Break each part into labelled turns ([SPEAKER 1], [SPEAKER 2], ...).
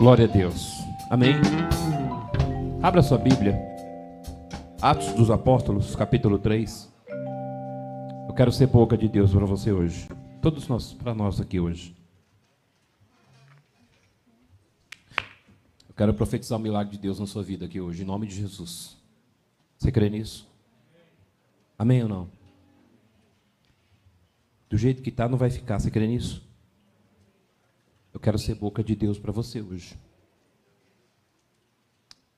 [SPEAKER 1] Glória a Deus. Amém. Abra sua Bíblia. Atos dos Apóstolos, capítulo 3. Eu quero ser boca de Deus para você hoje. Todos nós, para nós aqui hoje. Eu quero profetizar o milagre de Deus na sua vida aqui hoje, em nome de Jesus. Você crê nisso? Amém ou não? Do jeito que está, não vai ficar. Você crê nisso? Eu quero ser boca de Deus para você hoje.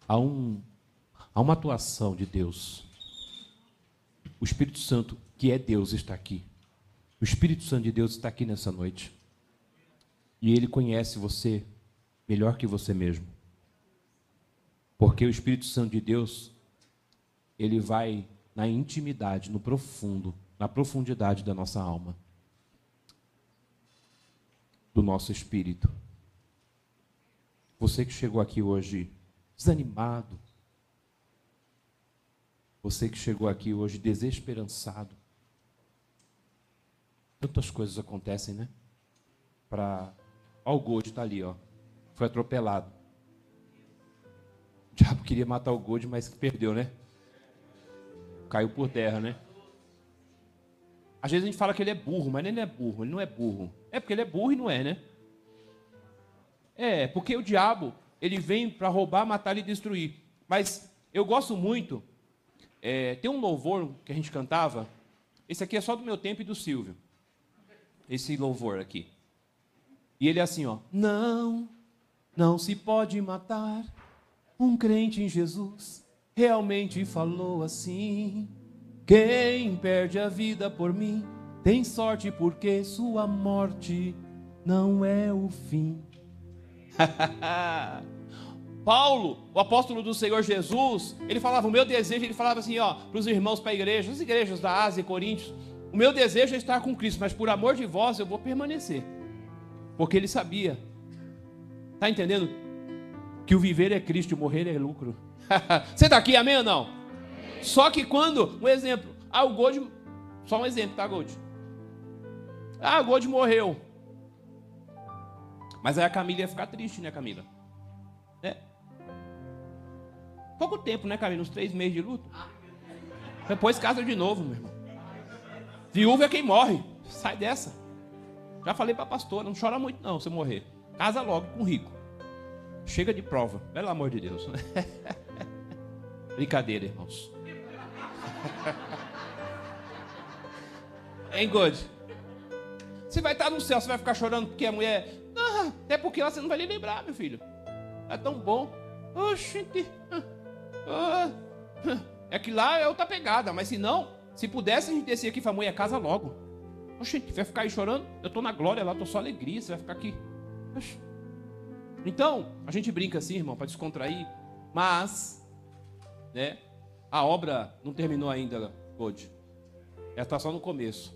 [SPEAKER 1] Há, um, há uma atuação de Deus. O Espírito Santo, que é Deus, está aqui. O Espírito Santo de Deus está aqui nessa noite. E ele conhece você melhor que você mesmo. Porque o Espírito Santo de Deus, ele vai na intimidade, no profundo, na profundidade da nossa alma do nosso espírito. Você que chegou aqui hoje desanimado, você que chegou aqui hoje desesperançado. Tantas coisas acontecem, né? Para. Ó, o Gold está ali, ó. Foi atropelado. O diabo queria matar o Gold, mas perdeu, né? Caiu por terra, né? Às vezes a gente fala que ele é burro, mas ele não é burro, ele não é burro. É porque ele é burro e não é, né? É, porque o diabo, ele vem para roubar, matar e destruir. Mas eu gosto muito, é, tem um louvor que a gente cantava, esse aqui é só do meu tempo e do Silvio. Esse louvor aqui. E ele é assim, ó. Não, não se pode matar um crente em Jesus. Realmente falou assim. Quem perde a vida por mim tem sorte porque sua morte não é o fim. Paulo, o apóstolo do Senhor Jesus, ele falava: O meu desejo, ele falava assim, ó, para os irmãos, para a igreja, as igrejas da Ásia e Coríntios: O meu desejo é estar com Cristo, mas por amor de vós eu vou permanecer. Porque ele sabia, está entendendo? Que o viver é Cristo o morrer é lucro. Você está aqui, amém ou não? Só que quando, um exemplo, ah, o Gold, só um exemplo, tá, Gold? Ah, o Gold morreu. Mas aí a Camila ia ficar triste, né, Camila? É. Pouco tempo, né, Camila? Uns três meses de luto. Depois casa de novo, meu irmão. Viúva é quem morre. Sai dessa. Já falei para a pastora, não chora muito não, se morrer. Casa logo com rico. Chega de prova, pelo amor de Deus. Brincadeira, irmãos. hein, God? Você vai estar no céu, você vai ficar chorando porque a mulher. Ah, até porque você não vai lhe lembrar, meu filho. É tão bom. Oxente. Ah, é que lá é outra pegada, mas se não, se pudesse a gente descer aqui para a mulher casa logo. Oxente, vai ficar aí chorando? Eu estou na glória lá, estou só alegria, você vai ficar aqui. Oxi. Então, a gente brinca assim, irmão, para descontrair, mas, né? A obra não terminou ainda, hoje. Ela está só no começo.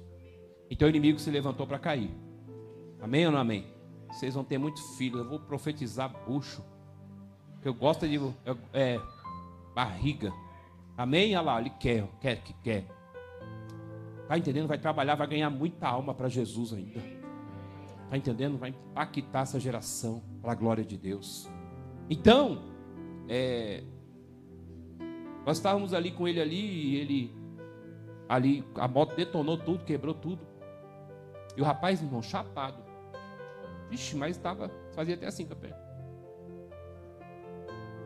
[SPEAKER 1] Então o inimigo se levantou para cair. Amém ou não amém? Vocês vão ter muitos filhos. Eu vou profetizar bucho. Que eu gosto de. É, barriga. Amém? Olha lá, ele quer, quer, que quer. Está entendendo? Vai trabalhar, vai ganhar muita alma para Jesus ainda. Está entendendo? Vai impactar essa geração para a glória de Deus. Então, é, nós estávamos ali com ele ali e ele ali a moto detonou tudo, quebrou tudo. E o rapaz, irmão, chapado. Vixe, mas estava, fazia até assim com a perna.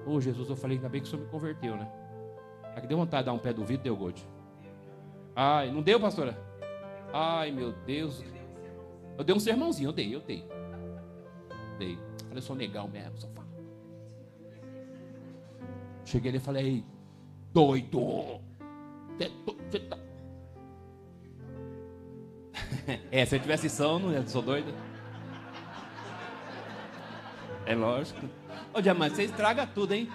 [SPEAKER 1] Ô Jesus, eu falei, ainda bem que o senhor me converteu, né? Aqui deu vontade de dar um pé do vidro, deu gold. Ai, não deu, pastora? Ai, meu Deus. Eu dei um sermãozinho, eu dei, eu dei. Dei. Falei, eu sou legal mesmo, só falo. Cheguei ali e falei, doido. Você tá... É, se eu tivesse som, não ia, sou doido. É lógico. Ô, Diamante, você estraga tudo, hein?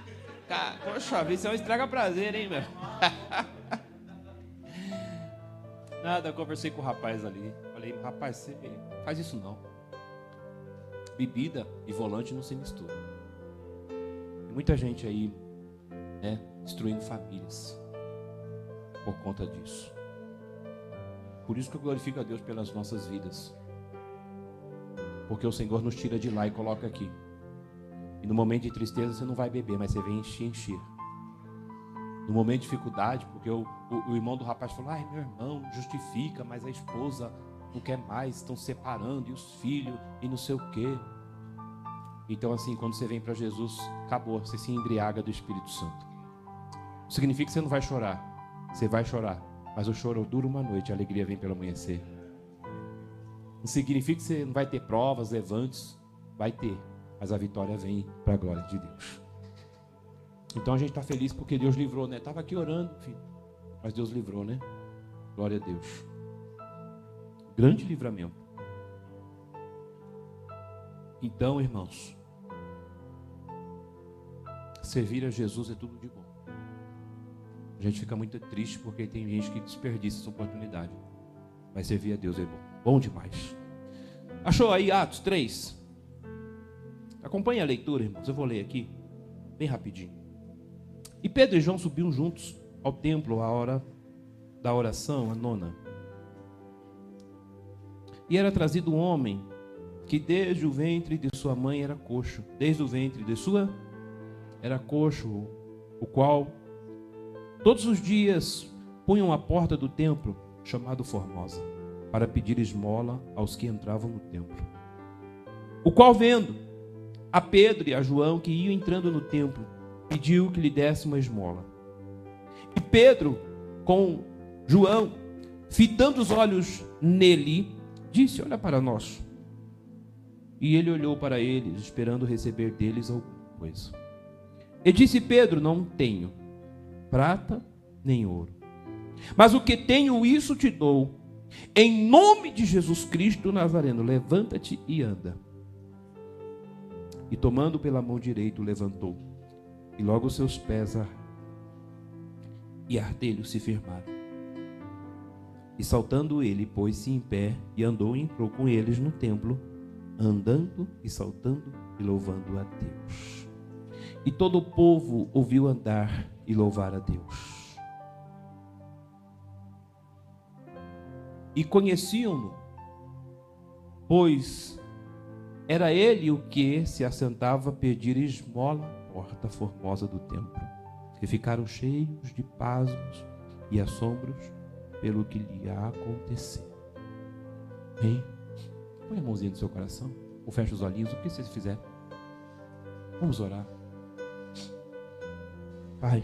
[SPEAKER 1] Poxa vida, você é um estraga prazer, hein, meu? Nada, eu conversei com o rapaz ali. Falei, rapaz, você faz isso não. Bebida e volante não se misturam. Tem muita gente aí, né? Destruindo famílias por conta disso. Por isso que eu glorifico a Deus pelas nossas vidas. Porque o Senhor nos tira de lá e coloca aqui. E no momento de tristeza você não vai beber, mas você vem encher, encher. No momento de dificuldade, porque o, o, o irmão do rapaz falou: ai, meu irmão, justifica, mas a esposa não quer mais, estão separando, e os filhos, e não sei o quê. Então, assim, quando você vem para Jesus, acabou, você se embriaga do Espírito Santo. Significa que você não vai chorar, você vai chorar, mas o choro dura uma noite, a alegria vem pelo amanhecer. Não significa que você não vai ter provas, levantes, vai ter, mas a vitória vem para a glória de Deus. Então a gente está feliz porque Deus livrou, né? Estava aqui orando, filho, mas Deus livrou, né? Glória a Deus. Grande livramento. Então, irmãos, servir a Jesus é tudo de bom. A gente fica muito triste porque tem gente que desperdiça essa oportunidade. Mas servir a Deus é bom. Bom demais. Achou aí Atos 3? Acompanhe a leitura, irmãos. Eu vou ler aqui, bem rapidinho. E Pedro e João subiam juntos ao templo à hora da oração, a nona. E era trazido um homem que desde o ventre de sua mãe era coxo, desde o ventre de sua era coxo, o qual todos os dias punham à porta do templo, chamado Formosa, para pedir esmola aos que entravam no templo. O qual vendo a Pedro e a João que iam entrando no templo, pediu que lhe desse uma esmola. E Pedro, com João, fitando os olhos nele, disse: Olha para nós. E ele olhou para eles, esperando receber deles alguma coisa. E disse Pedro: Não tenho prata nem ouro, mas o que tenho, isso te dou. Em nome de Jesus Cristo Nazareno, levanta-te e anda. E tomando pela mão direita, levantou, e logo seus pés e artelhos se firmaram. E saltando ele, pôs-se em pé e andou e entrou com eles no templo, andando e saltando e louvando a Deus. E todo o povo ouviu andar e louvar a Deus. E conheciam-no, pois era ele o que se assentava a pedir esmola à porta formosa do templo, que ficaram cheios de pasmos e assombros pelo que lhe aconteceu. Hein? Põe a mãozinha no seu coração, ou fecha os olhinhos, o que vocês fizer. Vamos orar. Pai,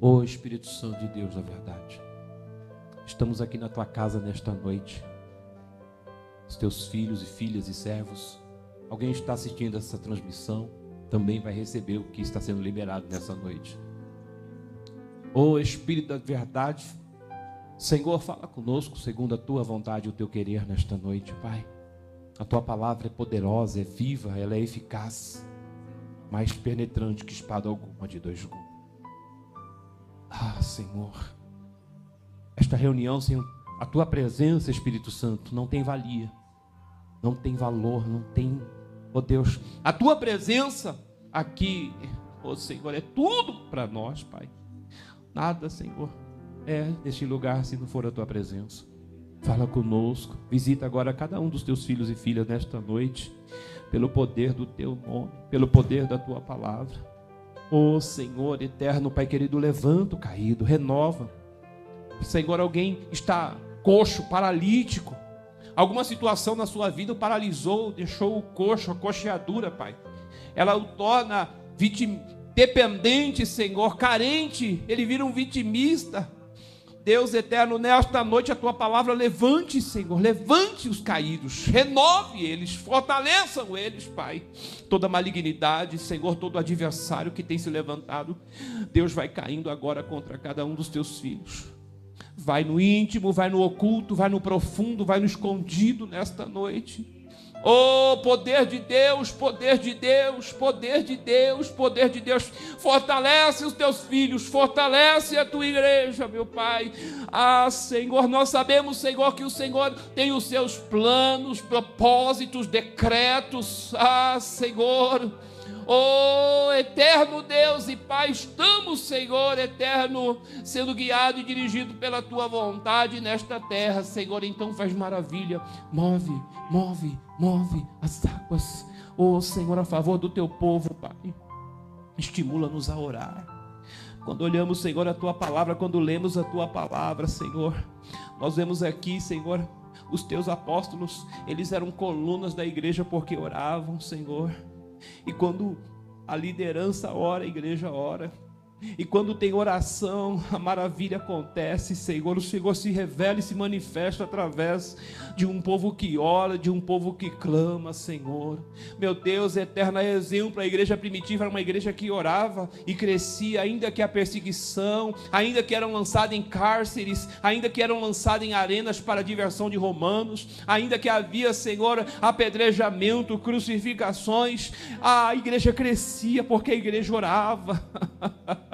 [SPEAKER 1] ô Espírito Santo de Deus da verdade, estamos aqui na tua casa nesta noite. Os teus filhos e filhas e servos, alguém está assistindo essa transmissão, também vai receber o que está sendo liberado nessa noite. Ô Espírito da verdade, Senhor, fala conosco segundo a tua vontade e o teu querer nesta noite, Pai. A tua palavra é poderosa, é viva, ela é eficaz, mais penetrante que espada alguma de dois gumes. Ah, Senhor, esta reunião sem a tua presença, Espírito Santo, não tem valia, não tem valor, não tem, oh Deus, a tua presença aqui, oh Senhor, é tudo para nós, Pai. Nada, Senhor, é neste lugar se não for a tua presença. Fala conosco, visita agora cada um dos teus filhos e filhas nesta noite, pelo poder do teu nome, pelo poder da tua palavra. Ó oh, Senhor eterno, Pai querido, levanta o caído, renova. Senhor, alguém está coxo, paralítico, alguma situação na sua vida o paralisou, deixou o coxo, a coxeadura, Pai. Ela o torna vitim, dependente, Senhor, carente, ele vira um vitimista. Deus eterno, nesta noite a tua palavra levante, Senhor, levante os caídos, renove eles, fortaleçam eles, Pai. Toda malignidade, Senhor, todo adversário que tem se levantado, Deus vai caindo agora contra cada um dos teus filhos. Vai no íntimo, vai no oculto, vai no profundo, vai no escondido nesta noite. Oh, poder de Deus, poder de Deus, poder de Deus, poder de Deus. Fortalece os teus filhos, fortalece a tua igreja, meu Pai. Ah, Senhor, nós sabemos, Senhor, que o Senhor tem os seus planos, propósitos, decretos. Ah, Senhor. Oh, eterno Deus e Pai, estamos, Senhor eterno, sendo guiado e dirigido pela tua vontade nesta terra, Senhor. Então faz maravilha. Move, move, move as águas. Oh, Senhor, a favor do teu povo, Pai. Estimula-nos a orar. Quando olhamos, Senhor, a tua palavra, quando lemos a tua palavra, Senhor, nós vemos aqui, Senhor, os teus apóstolos, eles eram colunas da igreja porque oravam, Senhor. E quando a liderança ora, a igreja ora. E quando tem oração, a maravilha acontece, Senhor. O Senhor se revela e se manifesta através de um povo que ora, de um povo que clama, Senhor. Meu Deus, eterno exemplo, a igreja primitiva era uma igreja que orava e crescia, ainda que a perseguição, ainda que eram lançados em cárceres, ainda que eram lançados em arenas para diversão de romanos, ainda que havia, Senhor, apedrejamento, crucificações, a igreja crescia porque a igreja orava.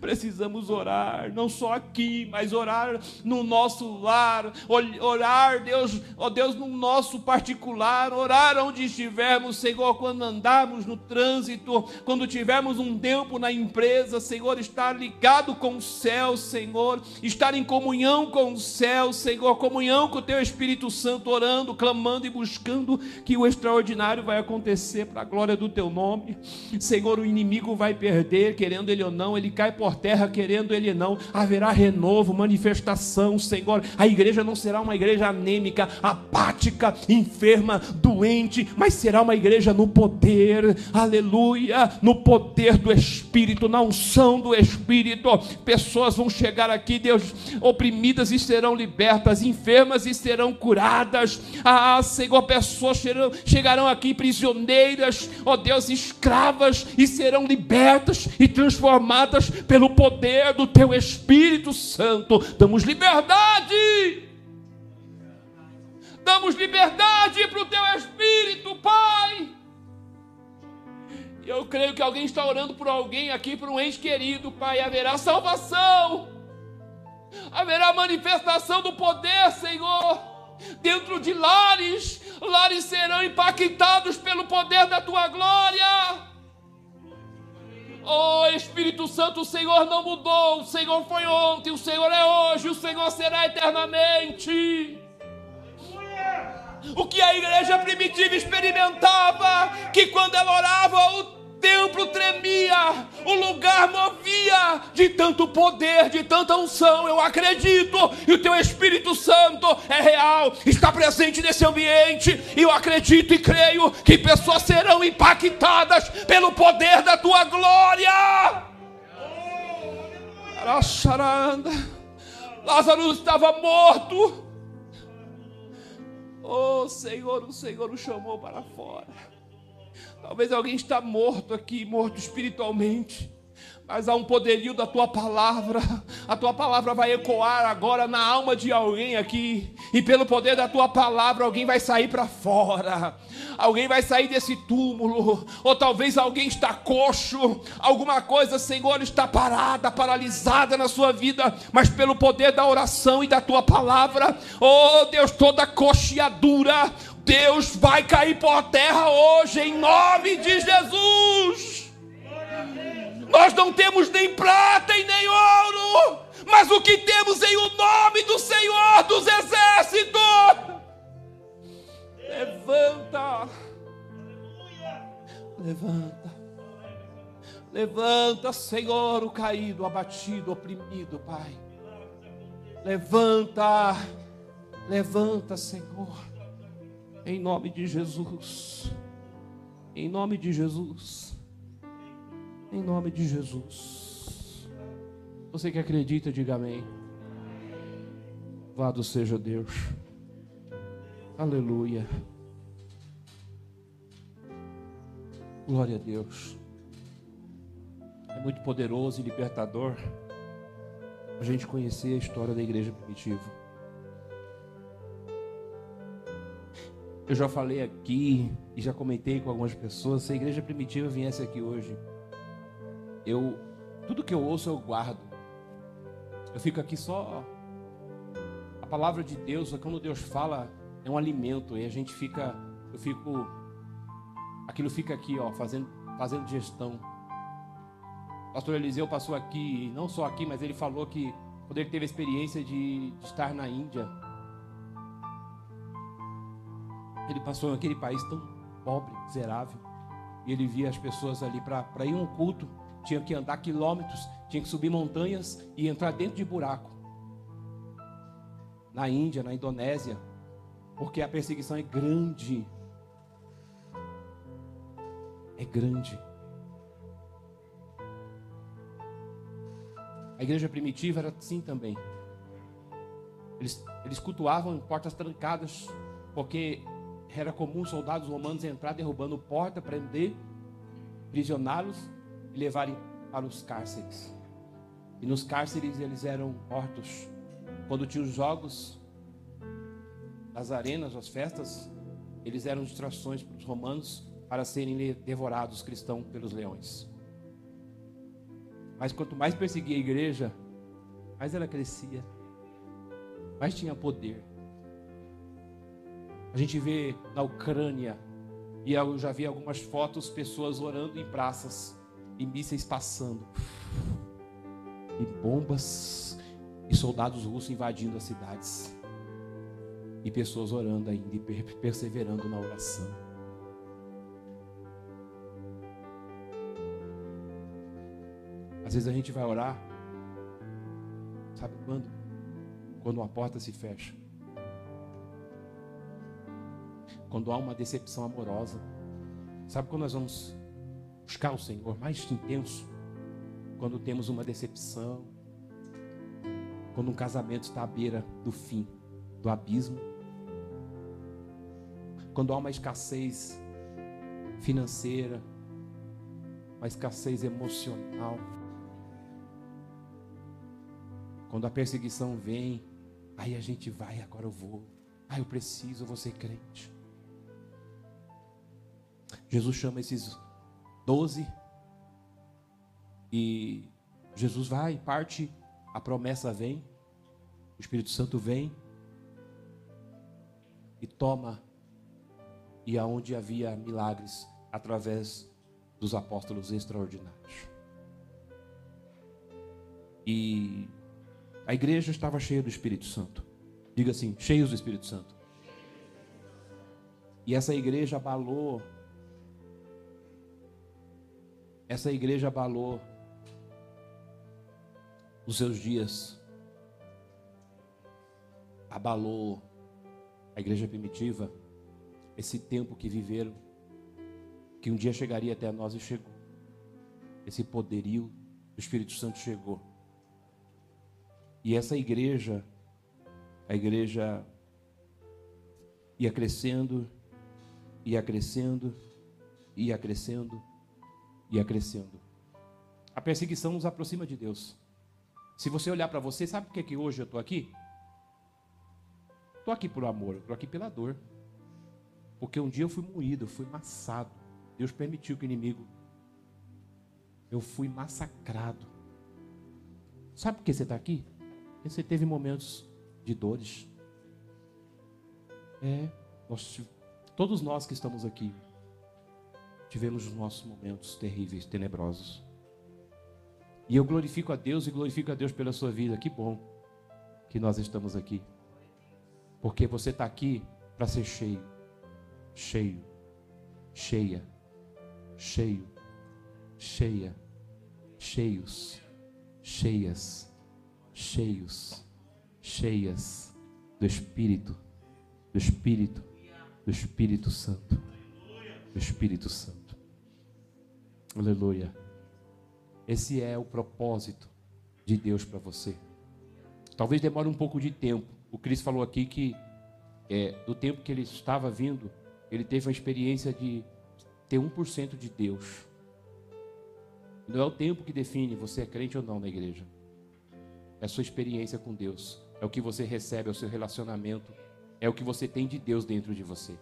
[SPEAKER 1] Precisamos orar, não só aqui, mas orar no nosso lar, orar, Deus, ó Deus, no nosso particular, orar onde estivermos, Senhor, quando andarmos no trânsito, quando tivermos um tempo na empresa, Senhor, estar ligado com o céu, Senhor, estar em comunhão com o céu, Senhor, comunhão com o Teu Espírito Santo, orando, clamando e buscando que o extraordinário vai acontecer para a glória do Teu nome. Senhor, o inimigo vai perder, querendo ele ou não, ele cai por terra, querendo ele não, haverá renovo, manifestação, Senhor. A igreja não será uma igreja anêmica, apática, enferma, doente, mas será uma igreja no poder, aleluia, no poder do Espírito, na unção do Espírito. Pessoas vão chegar aqui, Deus, oprimidas e serão libertas, enfermas e serão curadas. Ah, Senhor, pessoas chegarão, chegarão aqui prisioneiras, ó oh Deus, escravas e serão libertas e transformadas pelo poder do teu Espírito Santo, damos liberdade. Damos liberdade para o teu Espírito, Pai. Eu creio que alguém está orando por alguém aqui, por um ente querido, Pai. Haverá salvação, haverá manifestação do poder, Senhor, dentro de lares. Lares serão impactados pelo poder da tua glória. Oh Espírito Santo, o Senhor não mudou, o Senhor foi ontem, o Senhor é hoje, o Senhor será eternamente. O que a igreja primitiva experimentava, que quando ela orava, o templo tremia, o lugar movia de tanto poder, de tanta unção. Eu acredito, e o teu Espírito Santo é real, está presente nesse ambiente. E eu acredito e creio que pessoas serão impactadas pelo poder da tua glória. Lázaro estava morto. Oh Senhor, o Senhor o chamou para fora. Talvez alguém está morto aqui, morto espiritualmente. Mas há um poderio da tua palavra. A tua palavra vai ecoar agora na alma de alguém aqui. E pelo poder da tua palavra, alguém vai sair para fora. Alguém vai sair desse túmulo. Ou talvez alguém está coxo. Alguma coisa, Senhor, está parada, paralisada na sua vida. Mas pelo poder da oração e da tua palavra, oh Deus, toda coxeadura, Deus vai cair por terra hoje, em nome de Jesus. Nós não temos nem prata e nem ouro, mas o que temos em o nome do Senhor dos Exércitos. Levanta, levanta, levanta, Senhor, o caído, abatido, oprimido, Pai. Levanta, levanta, Senhor. Em nome de Jesus. Em nome de Jesus. Em nome de Jesus. Você que acredita, diga amém. Louvado seja Deus. Aleluia. Glória a Deus. É muito poderoso e libertador a gente conhecer a história da igreja primitiva. Eu já falei aqui e já comentei com algumas pessoas, se a igreja primitiva viesse aqui hoje, eu tudo que eu ouço eu guardo. Eu fico aqui só a palavra de Deus, quando Deus fala, é um alimento e a gente fica, eu fico aquilo fica aqui, ó, fazendo fazendo gestão. O pastor Eliseu passou aqui, não só aqui, mas ele falou que quando ele teve a experiência de, de estar na Índia, ele passou naquele país tão pobre, miserável, e ele via as pessoas ali para ir um culto, tinha que andar quilômetros, tinha que subir montanhas e entrar dentro de buraco. Na Índia, na Indonésia, porque a perseguição é grande. É grande. A igreja primitiva era assim também. Eles, eles cultuavam em portas trancadas, porque era comum soldados romanos entrar derrubando porta, prender, prisioná-los e levarem para os cárceres. E nos cárceres eles eram mortos. Quando tinha os jogos, as arenas, as festas, eles eram distrações para os romanos para serem devorados cristãos pelos leões. Mas quanto mais perseguia a igreja, mais ela crescia, mais tinha poder. A gente vê na Ucrânia, e eu já vi algumas fotos, pessoas orando em praças, e mísseis passando, e bombas, e soldados russos invadindo as cidades, e pessoas orando ainda e perseverando na oração. Às vezes a gente vai orar, sabe quando? Quando uma porta se fecha. Quando há uma decepção amorosa. Sabe quando nós vamos buscar o Senhor mais intenso? Quando temos uma decepção. Quando um casamento está à beira do fim, do abismo. Quando há uma escassez financeira, uma escassez emocional. Quando a perseguição vem, aí a gente vai, agora eu vou. Ah, eu preciso, eu vou ser crente. Jesus chama esses doze e Jesus vai, parte, a promessa vem, o Espírito Santo vem e toma, e aonde havia milagres através dos apóstolos extraordinários. E a igreja estava cheia do Espírito Santo. Diga assim: cheios do Espírito Santo. E essa igreja abalou. Essa igreja abalou os seus dias. Abalou a igreja primitiva. Esse tempo que viveram. Que um dia chegaria até nós e chegou. Esse poderio do Espírito Santo chegou. E essa igreja, a igreja ia crescendo, ia crescendo, ia crescendo, ia crescendo. A perseguição nos aproxima de Deus. Se você olhar para você, sabe por que, que hoje eu estou aqui? Estou aqui por amor, estou aqui pela dor. Porque um dia eu fui moído, eu fui massado. Deus permitiu que o inimigo. Eu fui massacrado. Sabe por que você está aqui? Você teve momentos de dores. É, nós, todos nós que estamos aqui tivemos os nossos momentos terríveis, tenebrosos. E eu glorifico a Deus e glorifico a Deus pela sua vida. Que bom que nós estamos aqui. Porque você está aqui para ser cheio, cheio, cheia, cheio, cheia, cheios, cheias. Cheios, cheias. Do Espírito, do Espírito, do Espírito Santo, do Espírito Santo. Aleluia. Esse é o propósito de Deus para você. Talvez demore um pouco de tempo. O Cris falou aqui que é, do tempo que ele estava vindo, ele teve uma experiência de ter 1% de Deus. Não é o tempo que define você é crente ou não na igreja é a sua experiência com Deus, é o que você recebe, é o seu relacionamento, é o que você tem de Deus dentro de você.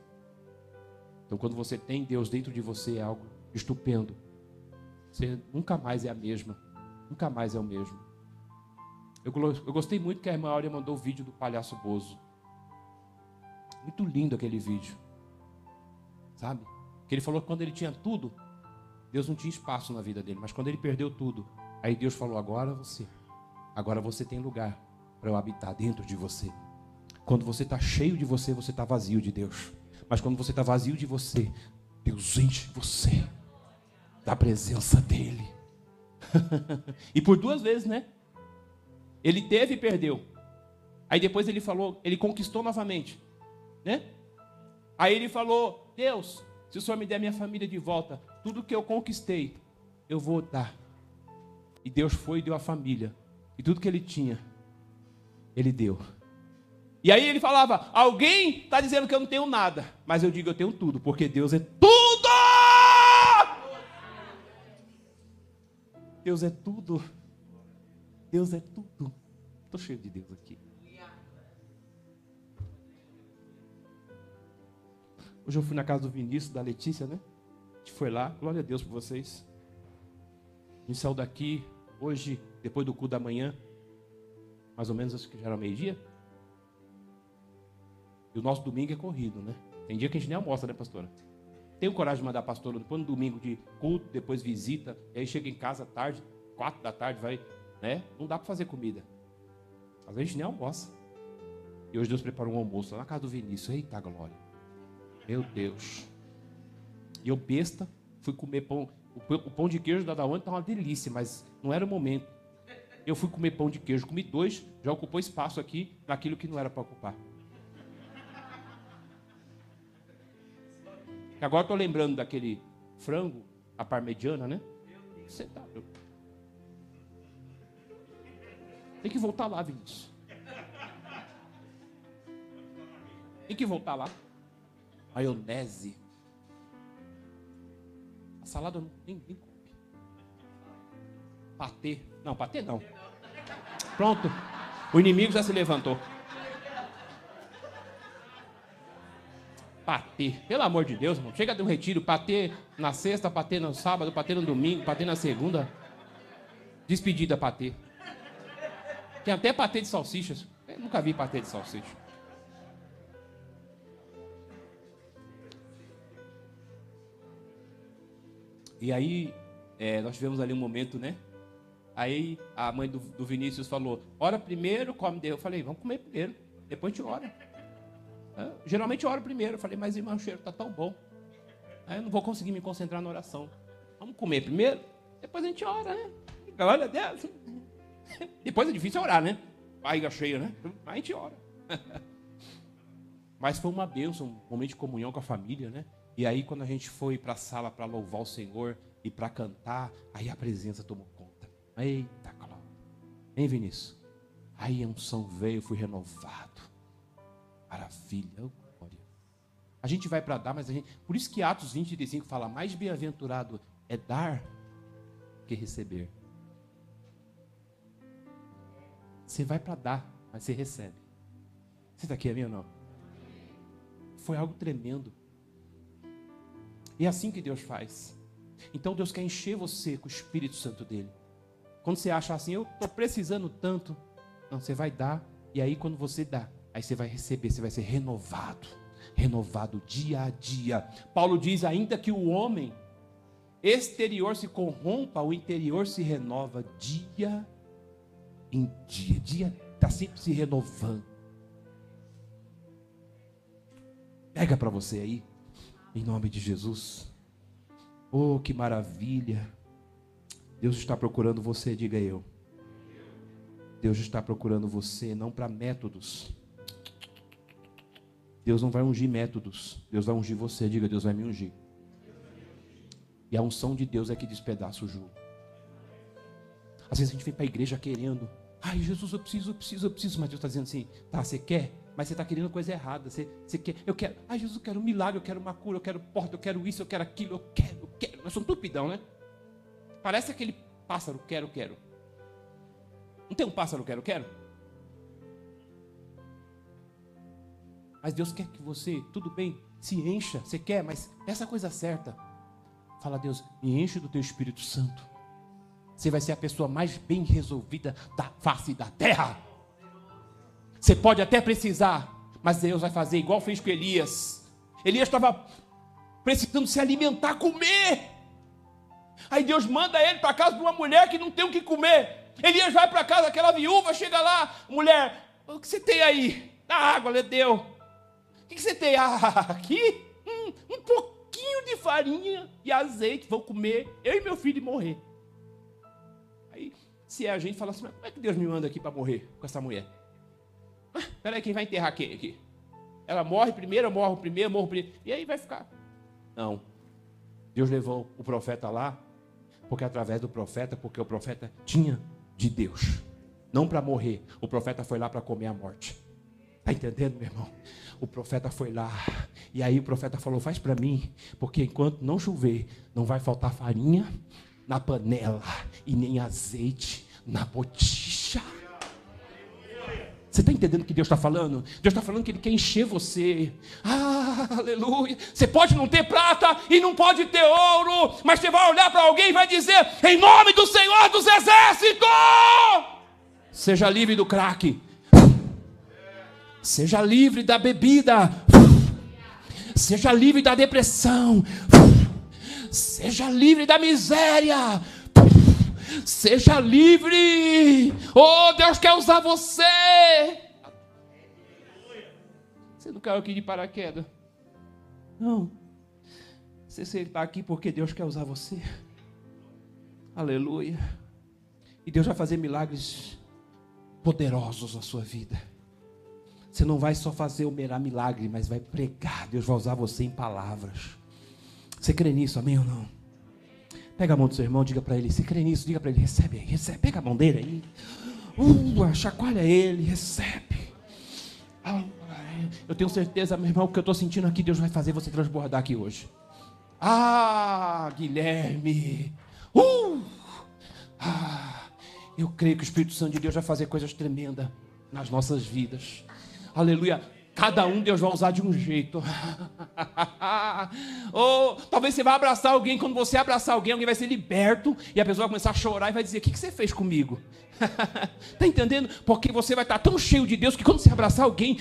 [SPEAKER 1] Então, quando você tem Deus dentro de você, é algo estupendo. Você nunca mais é a mesma, nunca mais é o mesmo. Eu, eu gostei muito que a irmã Áurea mandou o vídeo do palhaço Bozo. Muito lindo aquele vídeo. Sabe? Que ele falou que quando ele tinha tudo, Deus não tinha espaço na vida dele. Mas quando ele perdeu tudo, aí Deus falou: agora você. Agora você tem lugar para eu habitar dentro de você. Quando você está cheio de você, você está vazio de Deus. Mas quando você está vazio de você, Deus enche você da presença dEle. e por duas vezes, né? Ele teve e perdeu. Aí depois ele falou, ele conquistou novamente, né? Aí ele falou: Deus, se o Senhor me der minha família de volta, tudo que eu conquistei, eu vou dar. E Deus foi e deu a família. E tudo que ele tinha, ele deu. E aí ele falava: Alguém está dizendo que eu não tenho nada, mas eu digo: Eu tenho tudo, porque Deus é Deus é tudo. Deus é tudo. Estou cheio de Deus aqui. Hoje eu fui na casa do Vinícius, da Letícia, né? A gente foi lá, glória a Deus por vocês. Gente saiu daqui hoje, depois do cu da manhã, mais ou menos acho que já era meio-dia. E o nosso domingo é corrido, né? Tem dia que a gente nem almoça, né, pastora? Tenho coragem de mandar a pastora depois no domingo de culto, depois visita, e aí chega em casa tarde, quatro da tarde, vai, né? Não dá para fazer comida. Às vezes nem almoça. E hoje Deus preparou um almoço lá na casa do Vinícius. Eita glória. Meu Deus. E eu besta, fui comer pão. O pão de queijo da Daone está uma delícia, mas não era o momento. Eu fui comer pão de queijo, comi dois, já ocupou espaço aqui naquilo que não era para ocupar. Agora estou lembrando daquele frango, a parmegiana, né? Você tá... Tem que voltar lá, Vinícius. Tem que voltar lá maionese. A salada não tem nem come. Patê. Não, patê não. Pronto. O inimigo já se levantou. Patê. Pelo amor de Deus, irmão. Chega de um retiro. Patê na sexta, patê no sábado, patê no domingo, patê na segunda. Despedida, patê. Tem até patê de salsichas. Eu nunca vi patê de salsicha. E aí, é, nós tivemos ali um momento, né? Aí a mãe do, do Vinícius falou: ora primeiro, come. Eu falei: vamos comer primeiro, depois a gente ora. É, geralmente eu oro primeiro. Eu falei: mas irmão, o cheiro está tão bom. Eu não vou conseguir me concentrar na oração. Vamos comer primeiro, depois a gente ora, né? Glória a Deus. Depois é difícil orar, né? Barriga cheia, né? Aí a gente ora. Mas foi uma bênção, um momento de comunhão com a família, né? E aí, quando a gente foi para a sala para louvar o Senhor e para cantar, aí a presença tomou conta. Eita, glória. Hein, Vinícius? Aí a unção veio, fui renovado. Maravilha, glória. A gente vai para dar, mas a gente. Por isso que Atos 20, 35 fala: mais bem-aventurado é dar que receber. Você vai para dar, mas você recebe. Você está aqui, a mim ou não? Foi algo tremendo. E é assim que Deus faz. Então Deus quer encher você com o Espírito Santo dele. Quando você acha assim, eu estou precisando tanto, não, você vai dar, e aí quando você dá, aí você vai receber, você vai ser renovado, renovado dia a dia. Paulo diz ainda que o homem exterior se corrompa, o interior se renova dia em dia, dia está sempre se renovando. Pega para você aí. Em nome de Jesus. Oh, que maravilha. Deus está procurando você, diga eu. Deus está procurando você, não para métodos. Deus não vai ungir métodos. Deus vai ungir você, diga, Deus vai me ungir. E a unção de Deus é que despedaça o jugo. Às vezes a gente vem para a igreja querendo. Ai, Jesus, eu preciso, eu preciso, eu preciso. Mas Deus está dizendo assim: tá, você quer? Mas você está querendo coisa errada. Você, você quer, eu quero, ai Jesus, eu quero um milagre, eu quero uma cura, eu quero porta, eu quero isso, eu quero aquilo, eu quero, eu quero. Nós somos tupidão, né? Parece aquele pássaro, quero, quero. Não tem um pássaro, quero, quero? Mas Deus quer que você, tudo bem, se encha, você quer, mas essa coisa certa. Fala, Deus, me enche do teu Espírito Santo. Você vai ser a pessoa mais bem resolvida da face da terra. Você pode até precisar, mas Deus vai fazer igual fez com Elias. Elias estava precisando se alimentar, comer. Aí Deus manda ele para casa de uma mulher que não tem o que comer. Elias vai para casa, aquela viúva chega lá, mulher, o que você tem aí? A água, lhe deu. O que você tem? Ah, aqui? Hum, um pouquinho de farinha e azeite, vou comer, eu e meu filho morrer. Aí, se é a gente, fala assim, mas como é que Deus me manda aqui para morrer com essa mulher? Ah, peraí, quem vai enterrar quem aqui? Ela morre primeiro, eu morro primeiro, eu morro primeiro. E aí vai ficar. Não. Deus levou o profeta lá, porque através do profeta, porque o profeta tinha de Deus. Não para morrer. O profeta foi lá para comer a morte. Está entendendo, meu irmão? O profeta foi lá. E aí o profeta falou: faz para mim, porque enquanto não chover, não vai faltar farinha na panela e nem azeite na botija. Você está entendendo o que Deus está falando? Deus está falando que Ele quer encher você. Ah, aleluia. Você pode não ter prata e não pode ter ouro, mas você vai olhar para alguém e vai dizer: em nome do Senhor dos Exércitos, seja livre do crack, seja livre da bebida, seja livre da depressão, seja livre da miséria, Seja livre. Oh, Deus quer usar você. Você não caiu aqui de paraquedas. Não. Você está aqui porque Deus quer usar você. Aleluia. E Deus vai fazer milagres poderosos na sua vida. Você não vai só fazer o milagre, mas vai pregar. Deus vai usar você em palavras. Você crê nisso, amém ou não? Pega a mão do seu irmão, diga para ele, se crê nisso, diga para ele, recebe aí, recebe, pega a mão dele aí. Uh, chacoalha ele, recebe. Eu tenho certeza, meu irmão, que eu estou sentindo aqui, Deus vai fazer você transbordar aqui hoje. Ah, Guilherme. Uh, ah, eu creio que o Espírito Santo de Deus vai fazer coisas tremendas nas nossas vidas. Aleluia. Cada um Deus vai usar de um jeito. Ou talvez você vá abraçar alguém, quando você abraçar alguém, alguém vai ser liberto e a pessoa vai começar a chorar e vai dizer: O que, que você fez comigo? Está entendendo? Porque você vai estar tão cheio de Deus que quando você abraçar alguém,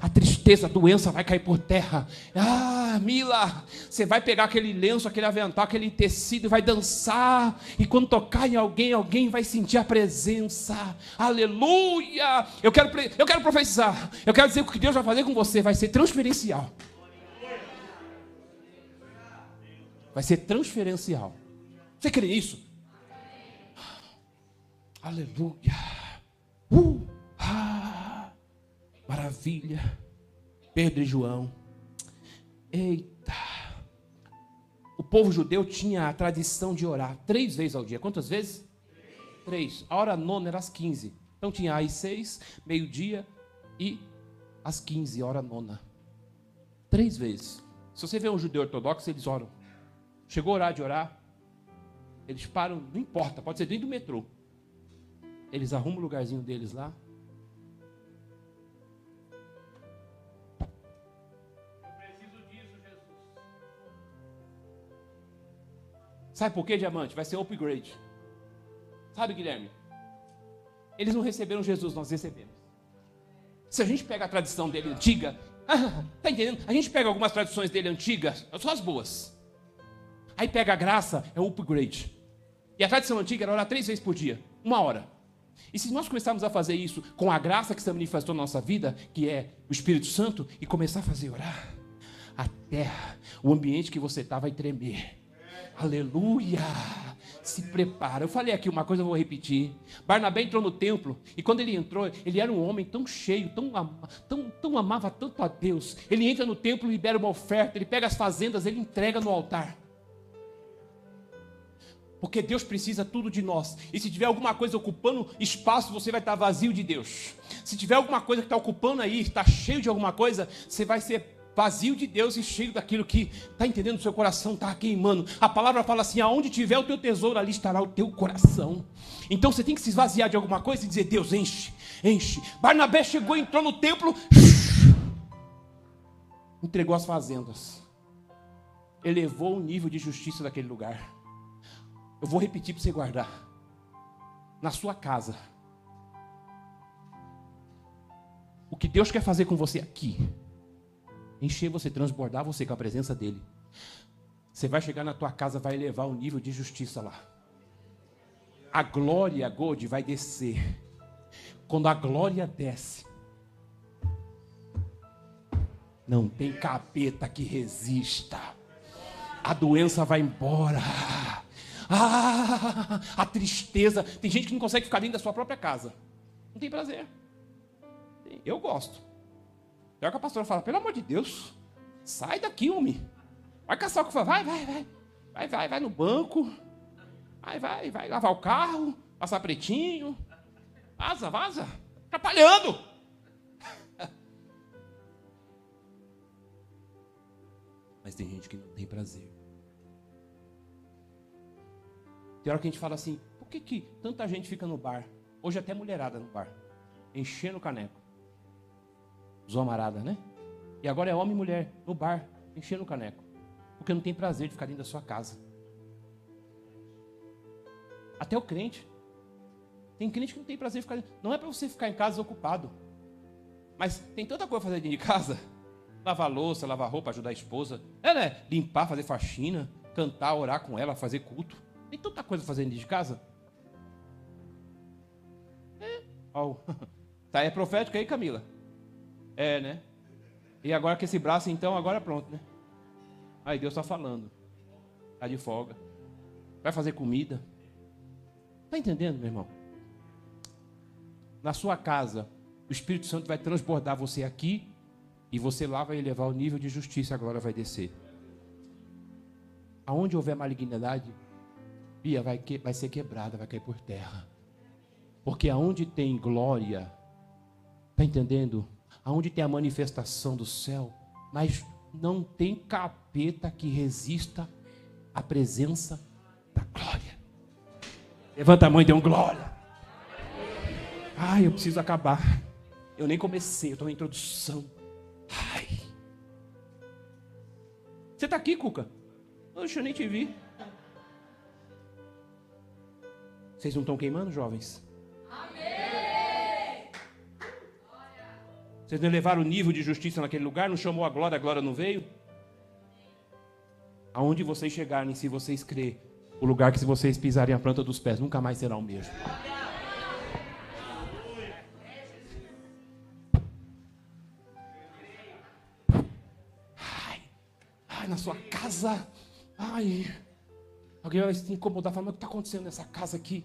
[SPEAKER 1] a tristeza, a doença vai cair por terra. Ah, Mila, você vai pegar aquele lenço, aquele avental, aquele tecido e vai dançar. E quando tocar em alguém, alguém vai sentir a presença. Aleluia! Eu quero, eu quero profetizar. Eu quero dizer que o que Deus vai fazer com você vai ser transferencial. Vai ser transferencial. Você crê nisso? Aleluia. Uh, ah, maravilha. Pedro e João. Eita. O povo judeu tinha a tradição de orar três vezes ao dia. Quantas vezes? Três. A hora nona era às quinze. Então tinha às seis, meio-dia e às quinze, hora nona. Três vezes. Se você vê um judeu ortodoxo, eles oram. Chegou a horário de orar, eles param, não importa, pode ser dentro do metrô. Eles arrumam o lugarzinho deles lá. Eu preciso disso, Jesus. Sabe por que, diamante? Vai ser upgrade. Sabe, Guilherme? Eles não receberam Jesus, nós recebemos. Se a gente pega a tradição dele antiga, ah, tá entendendo? A gente pega algumas tradições dele antigas, são as boas. Aí pega a graça, é o upgrade. E a tradição antiga era orar três vezes por dia, uma hora. E se nós começarmos a fazer isso com a graça que se manifestou na nossa vida, que é o Espírito Santo, e começar a fazer orar, a terra, o ambiente que você está vai tremer. Aleluia! Se prepara. Eu falei aqui uma coisa, eu vou repetir. Barnabé entrou no templo e quando ele entrou, ele era um homem tão cheio, tão, tão, tão amava tanto a Deus. Ele entra no templo, libera uma oferta, ele pega as fazendas, ele entrega no altar. Porque Deus precisa tudo de nós. E se tiver alguma coisa ocupando espaço, você vai estar vazio de Deus. Se tiver alguma coisa que está ocupando aí, está cheio de alguma coisa, você vai ser vazio de Deus e cheio daquilo que está entendendo, seu coração está queimando. A palavra fala assim: aonde tiver o teu tesouro, ali estará o teu coração. Então você tem que se esvaziar de alguma coisa e dizer: Deus, enche, enche. Barnabé chegou, entrou no templo, entregou as fazendas, elevou o nível de justiça daquele lugar. Eu vou repetir para você guardar. Na sua casa. O que Deus quer fazer com você aqui. Encher você, transbordar você com a presença dEle. Você vai chegar na tua casa, vai elevar o nível de justiça lá. A glória, Gold, vai descer. Quando a glória desce, não tem capeta que resista. A doença vai embora. Ah, a tristeza. Tem gente que não consegue ficar dentro da sua própria casa. Não tem prazer. Eu gosto. Pior que a pastora fala, pelo amor de Deus, sai daqui, homem. Vai caçar o que for. Vai, vai, vai. Vai, vai, vai no banco. Vai, vai, vai lavar o carro, passar pretinho. Vaza, vaza. Atrapalhando. Mas tem gente que não tem prazer. Tem hora que a gente fala assim, por que, que tanta gente fica no bar? Hoje até mulherada no bar. Enchendo o caneco. Zomarada, né? E agora é homem e mulher no bar, enchendo o caneco. Porque não tem prazer de ficar dentro da sua casa. Até o crente. Tem crente que não tem prazer de ficar. Não é para você ficar em casa ocupado. Mas tem tanta coisa a fazer dentro de casa. Lavar louça, lavar roupa, ajudar a esposa. É, né? Limpar, fazer faxina, cantar, orar com ela, fazer culto. Tem tanta coisa dentro de casa. É. Oh. Tá, é profético aí, Camila? É, né? E agora com esse braço, então, agora pronto, né? Aí Deus está falando. Está de folga. Vai fazer comida. Está entendendo, meu irmão? Na sua casa, o Espírito Santo vai transbordar você aqui e você lá vai elevar o nível de justiça, agora vai descer. Aonde houver malignidade, Bia vai, que, vai ser quebrada, vai cair por terra. Porque aonde tem glória, está entendendo? Aonde tem a manifestação do céu, mas não tem capeta que resista à presença da glória. Levanta a mão e dê um glória. Ai, eu preciso acabar. Eu nem comecei, eu estou na introdução. Ai. Você está aqui, Cuca? Oxe, eu nem te vi. Vocês não estão queimando, jovens? Amém! Vocês não elevaram o nível de justiça naquele lugar? Não chamou a glória, a glória não veio? Aonde vocês chegarem, se vocês crerem, o lugar que se vocês pisarem a planta dos pés nunca mais será o mesmo. Ai, ai, na sua casa, ai, alguém vai se incomodar, falando, o que está acontecendo nessa casa aqui?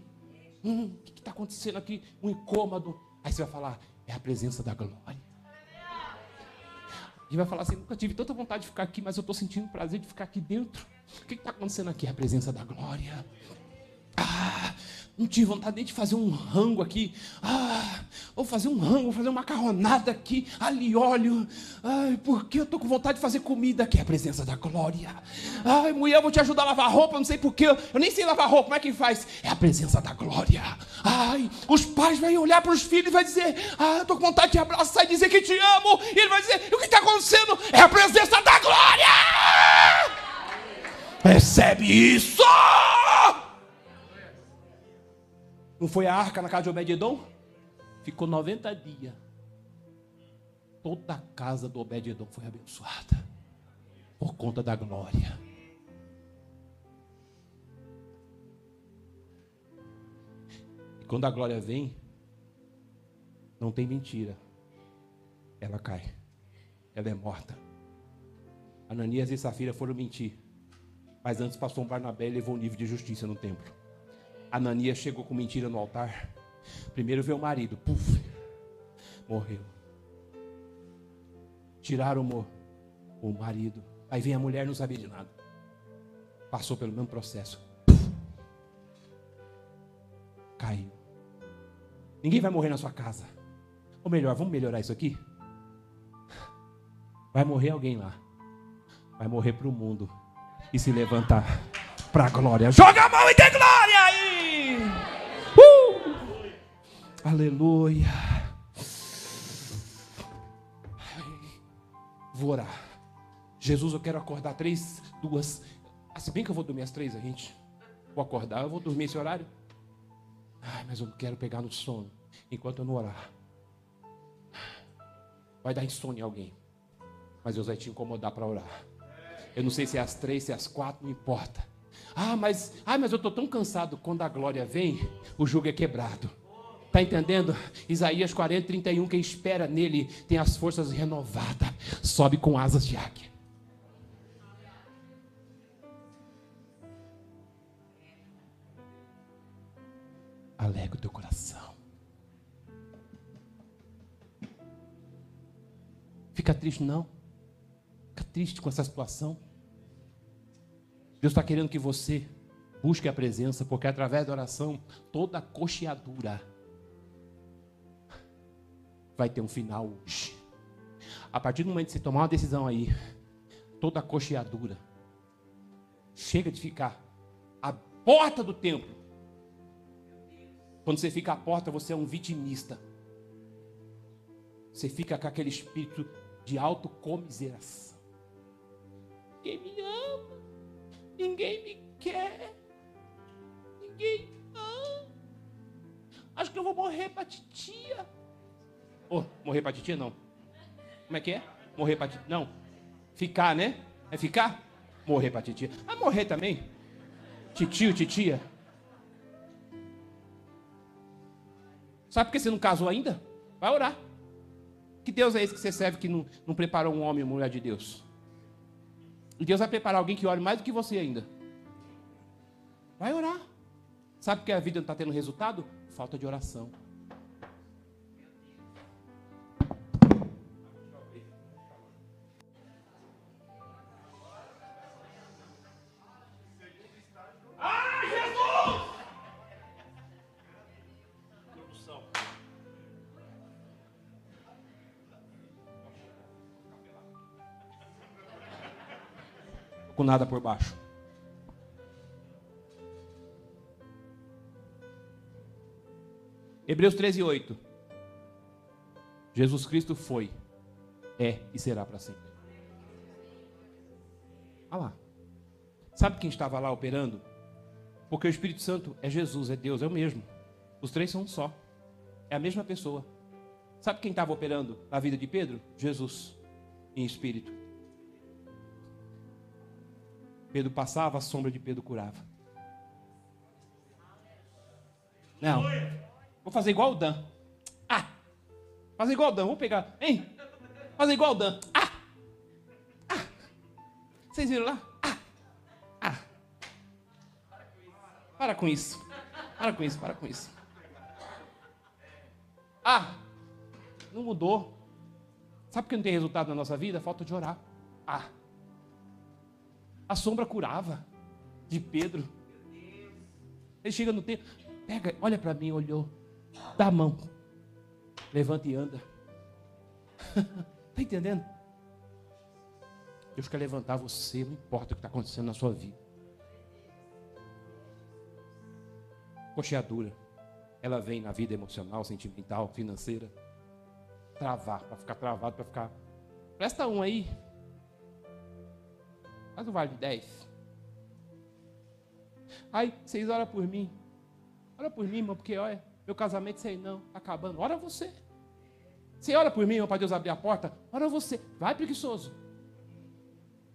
[SPEAKER 1] Hum, o que está acontecendo aqui? Um incômodo. Aí você vai falar, é a presença da glória. E vai falar assim, nunca tive tanta vontade de ficar aqui, mas eu estou sentindo prazer de ficar aqui dentro. O que está acontecendo aqui? É a presença da glória. Ah, não tive vontade nem de fazer um rango aqui. Ah, vou fazer um rango, vou fazer uma macarronada aqui, ali óleo. Ai, porque eu estou com vontade de fazer comida aqui, é a presença da glória. Ai, mulher, eu vou te ajudar a lavar roupa, não sei porquê. Eu nem sei lavar roupa, como é que faz? É a presença da glória. Ai, os pais vão olhar para os filhos e vai dizer: Ah, estou com vontade de abraçar e dizer que te amo. E ele vai dizer: O que está acontecendo? É a presença da glória. Recebe isso! Não foi a arca na casa de Obed-Edom? Ficou 90 dias. Toda a casa do Obed-Edom foi abençoada. Por conta da glória. E quando a glória vem, não tem mentira. Ela cai. Ela é morta. Ananias e Safira foram mentir. Mas antes passou um Barnabé e levou um nível de justiça no templo. Ananias chegou com mentira no altar. Primeiro veio o marido, puf, morreu. Tiraram o, o marido. Aí vem a mulher, não sabia de nada. Passou pelo mesmo processo. Caiu. Ninguém vai morrer na sua casa. Ou melhor, vamos melhorar isso aqui? Vai morrer alguém lá. Vai morrer para o mundo e se levantar para a glória. Joga a mão e dê glória Uh! Aleluia. Vou orar. Jesus, eu quero acordar três, duas. Ah, se bem que eu vou dormir às três, a gente. Vou acordar, eu vou dormir esse horário. Ai, mas eu quero pegar no sono enquanto eu não orar. Vai dar insônia em alguém. Mas Deus vai te incomodar para orar. Eu não sei se é às três, se é às quatro, não importa. Ah, mas, ah, mas eu estou tão cansado. Quando a glória vem, o jugo é quebrado. Está entendendo? Isaías 40, 31, quem espera nele tem as forças renovadas, sobe com asas de águia. Alega o teu coração. Fica triste, não. Fica triste com essa situação. Deus está querendo que você busque a presença, porque através da oração, toda a cocheadura vai ter um final hoje. A partir do momento que você tomar uma decisão aí, toda a cocheadura, chega de ficar à porta do templo. Quando você fica à porta, você é um vitimista. Você fica com aquele espírito de autocomiseração. Ninguém me ama, ninguém me quer, ninguém ama. Acho que eu vou morrer para titia. Oh, morrer para titia não. Como é que é? Morrer para titia? Não. Ficar, né? É ficar? Morrer para titia. Ah, morrer também? Titio, titia. Sabe por que você não casou ainda? Vai orar. Que Deus é esse que você serve que não, não preparou um homem ou mulher de Deus? Deus vai preparar alguém que ore mais do que você ainda. Vai orar. Sabe que a vida não está tendo resultado? Falta de oração. Nada por baixo. Hebreus 13, 8. Jesus Cristo foi, é e será para sempre. Olha lá. Sabe quem estava lá operando? Porque o Espírito Santo é Jesus, é Deus, é o mesmo. Os três são um só. É a mesma pessoa. Sabe quem estava operando na vida de Pedro? Jesus, em espírito. Pedro passava, a sombra de Pedro curava. Não. Vou fazer igual o Dan. Ah! Fazer igual o Dan. Vou pegar. Hein? Fazer igual o Dan. Ah! Ah! Vocês viram lá? Ah! Ah! Para com isso. Para com isso, para com isso. Ah! Não mudou. Sabe por que não tem resultado na nossa vida? Falta de orar. Ah! A sombra curava de Pedro. Ele chega no tempo, pega, olha para mim, olhou, dá a mão, levanta e anda. Está entendendo? Deus quer levantar você, não importa o que está acontecendo na sua vida. Cocheadura, ela vem na vida emocional, sentimental, financeira. Travar, para ficar travado, para ficar. Presta um aí, Faz um vale de 10. Ai, vocês oram por mim. Ora por mim, irmão, porque olha, meu casamento sei não, está acabando. Ora você. Você ora por mim, irmão, para Deus abrir a porta? Ora você. Vai preguiçoso.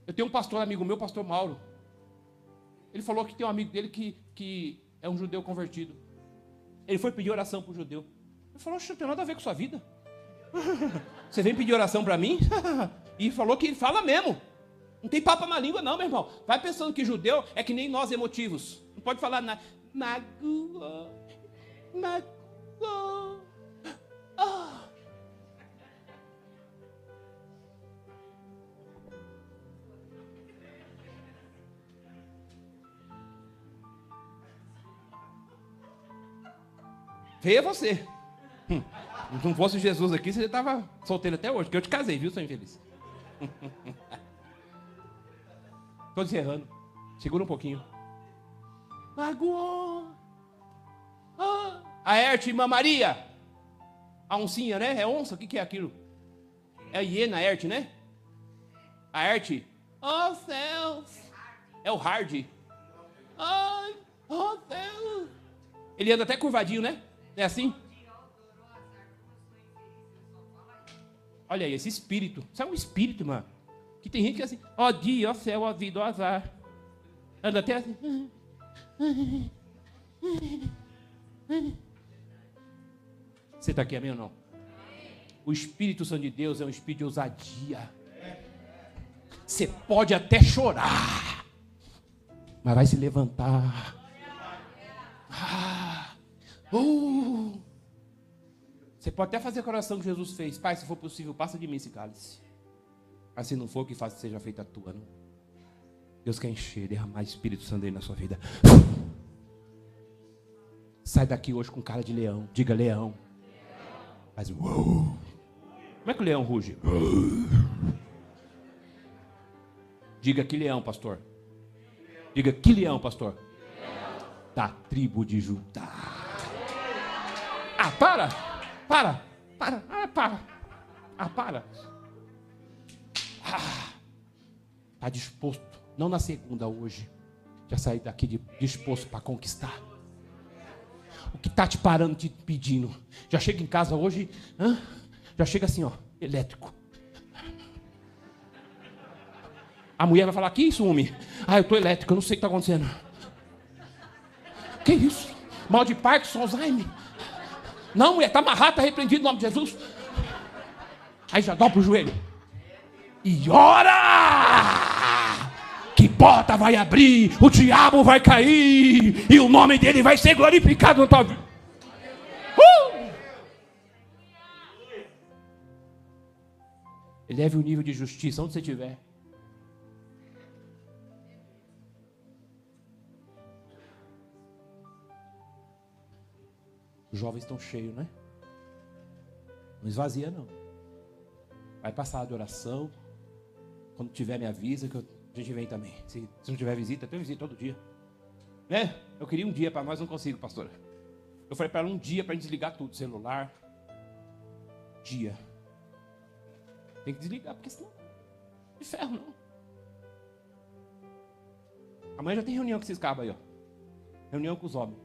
[SPEAKER 1] Eu tenho um pastor amigo meu, pastor Mauro. Ele falou que tem um amigo dele que, que é um judeu convertido. Ele foi pedir oração para o judeu. Ele falou, não tem nada a ver com sua vida. Você vem pedir oração para mim? e falou que ele fala mesmo. Não tem papo na língua, não, meu irmão. Vai pensando que judeu é que nem nós emotivos. Não pode falar na. Magoou. Magoou. Oh. Veia você. Hum. Se não fosse Jesus aqui, você já estava solteiro até hoje, porque eu te casei, viu, seu infeliz? Estou encerrando. Segura um pouquinho. Magoou. Ah, a Erte Irmã Maria. A oncinha, né? É onça? O que, que é aquilo? É hiena, Erte, né? A Erte. Oh, céus. É o Hard. Ai, oh, céus. Ele anda até curvadinho, né? É assim? Olha aí, esse espírito. Isso é um espírito, mano. Que tem gente que é assim, ó dia, ó céu, ó vida, ó azar. Anda até assim. Você está aqui, amém ou não? O Espírito Santo de Deus é um espírito de ousadia. Você pode até chorar, mas vai se levantar. Ah, uh. Você pode até fazer a oração que Jesus fez. Pai, se for possível, passa de mim esse cálice. Mas se não for, que faça seja feita a tua. Não? Deus quer encher, derramar Espírito Santo aí na sua vida. Sai daqui hoje com cara de leão. Diga leão. Faz uou. Como é que o leão ruge? Diga que leão, pastor. Diga que leão, pastor. Da tribo de Judá. Ah, para! Para! Para! Ah, para! Ah, para! Tá disposto, não na segunda hoje. Já sair daqui de, disposto para conquistar. O que tá te parando, te pedindo? Já chega em casa hoje, hã? já chega assim, ó, elétrico. A mulher vai falar: Que isso, homem? Ah, eu tô elétrico, eu não sei o que está acontecendo. Que isso? Mal de Parkinson, Alzheimer? Não, mulher, está amarrado, está repreendido no nome de Jesus. Aí já dobra o joelho. E ora! Porta vai abrir, o diabo vai cair, e o nome dele vai ser glorificado na tua vida. Uh! Eleve o nível de justiça onde você estiver. Os jovens estão cheios, né? Não esvazia, não. Vai passar de oração. Quando tiver, me avisa que a gente vem também. Se, se não tiver visita, tem visita todo dia. Né? Eu queria um dia para nós, não consigo, pastor. Eu falei para ela um dia para desligar tudo: celular. Dia. Tem que desligar, porque senão. De ferro, não. Amanhã já tem reunião com esses cabos aí, ó. Reunião com os homens.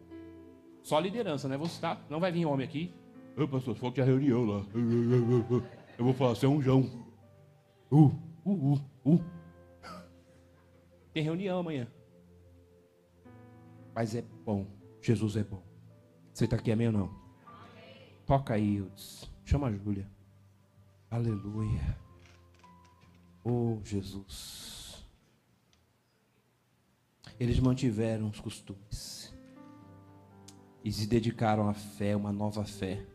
[SPEAKER 1] Só liderança, né? Você tá? Não vai vir homem aqui. Ô, pastor, falou que tinha reunião lá. Eu vou falar, você é um João. Uh, uh, uh, uh. Tem reunião amanhã. Mas é bom. Jesus é bom. Você está aqui, amém ou não? Amém. Toca aí, Eudes. Chama a Júlia. Aleluia. Oh, Jesus. Eles mantiveram os costumes e se dedicaram à fé, uma nova fé.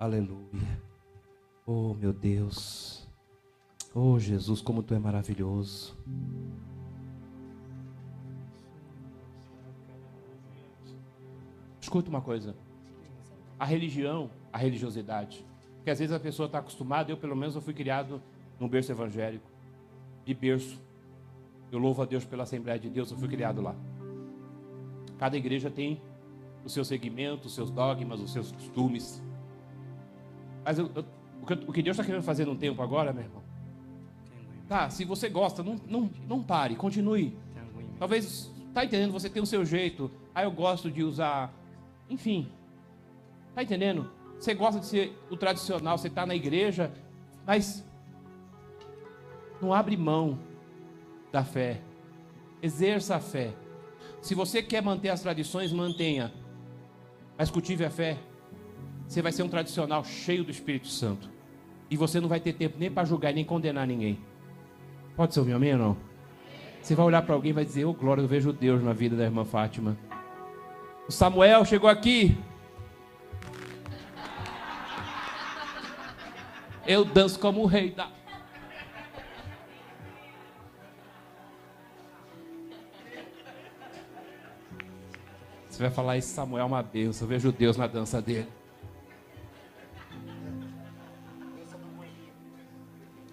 [SPEAKER 1] Aleluia. Oh, meu Deus. Oh, Jesus, como tu é maravilhoso. Escuta uma coisa. A religião, a religiosidade. Porque às vezes a pessoa está acostumada, eu pelo menos eu fui criado num berço evangélico. De berço. Eu louvo a Deus pela Assembleia de Deus, eu fui criado lá. Cada igreja tem o seu segmento, os seus dogmas, os seus costumes. Mas eu, eu, o que Deus está querendo fazer num tempo agora, meu irmão? Tá, se você gosta, não, não, não pare, continue. Talvez, tá entendendo? Você tem o seu jeito. Ah, eu gosto de usar. Enfim. Tá entendendo? Você gosta de ser o tradicional, você está na igreja, mas não abre mão da fé. Exerça a fé. Se você quer manter as tradições, mantenha. Mas cultive a fé. Você vai ser um tradicional cheio do Espírito Santo. E você não vai ter tempo nem para julgar, nem condenar ninguém. Pode ser o meu amém ou não? Você vai olhar para alguém e vai dizer: Ô oh, glória, eu vejo Deus na vida da irmã Fátima. O Samuel chegou aqui. Eu danço como o rei da. Você vai falar, esse Samuel é uma bênção. Eu vejo Deus na dança dele.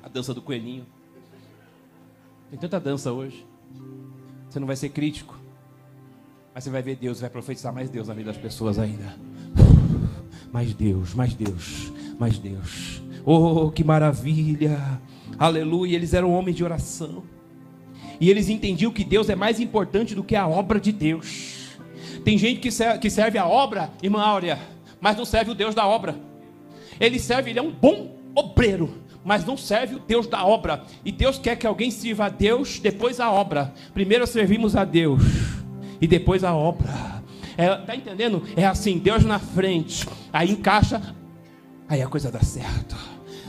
[SPEAKER 1] A dança do coelhinho. Tem tanta dança hoje. Você não vai ser crítico. Mas você vai ver Deus, vai profetizar mais Deus na vida das pessoas ainda. Mais Deus, mais Deus, mais Deus. Oh, que maravilha! Aleluia! Eles eram homens de oração. E eles entendiam que Deus é mais importante do que a obra de Deus. Tem gente que serve, a obra, irmã Áurea, mas não serve o Deus da obra. Ele serve, ele é um bom obreiro, mas não serve o Deus da obra. E Deus quer que alguém sirva a Deus depois a obra. Primeiro servimos a Deus e depois a obra. É, tá entendendo? É assim, Deus na frente, aí encaixa, aí a coisa dá certo.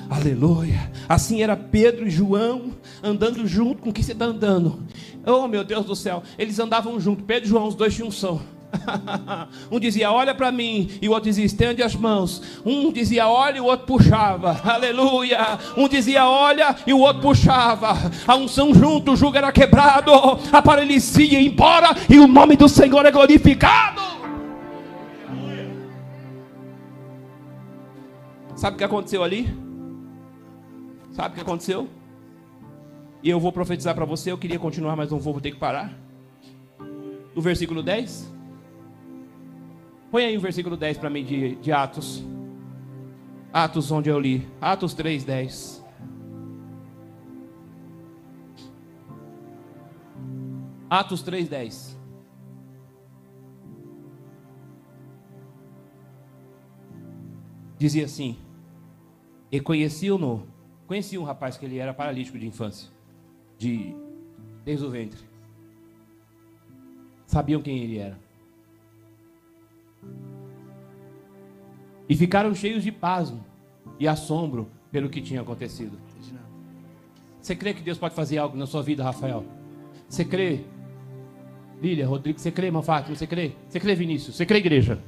[SPEAKER 1] Aleluia. Assim era Pedro e João andando junto com quem você está andando. Oh meu Deus do céu, eles andavam junto. Pedro e João, os dois tinham som. um dizia, olha para mim, e o outro dizia, estende as mãos. Um dizia, olha, e o outro puxava. Aleluia. Um dizia, olha, e o outro puxava. A unção junto, o jugo era quebrado, a paralisia ia embora, e o nome do Senhor é glorificado. Sabe o que aconteceu ali? Sabe o que aconteceu? E eu vou profetizar para você. Eu queria continuar, mas não vou, vou ter que parar. No versículo 10. Põe aí o versículo 10 para mim de, de Atos. Atos, onde eu li. Atos 3, 10. Atos 3, 10. Dizia assim: E conheciam-no. Conhecia um rapaz que ele era paralítico de infância, de desde o ventre. Sabiam quem ele era. E ficaram cheios de pasmo e assombro pelo que tinha acontecido. Você crê que Deus pode fazer algo na sua vida, Rafael? Você crê? Lília, Rodrigo, você crê, irmã Fátima? Você crê? Você crê, Vinícius? Você crê, igreja?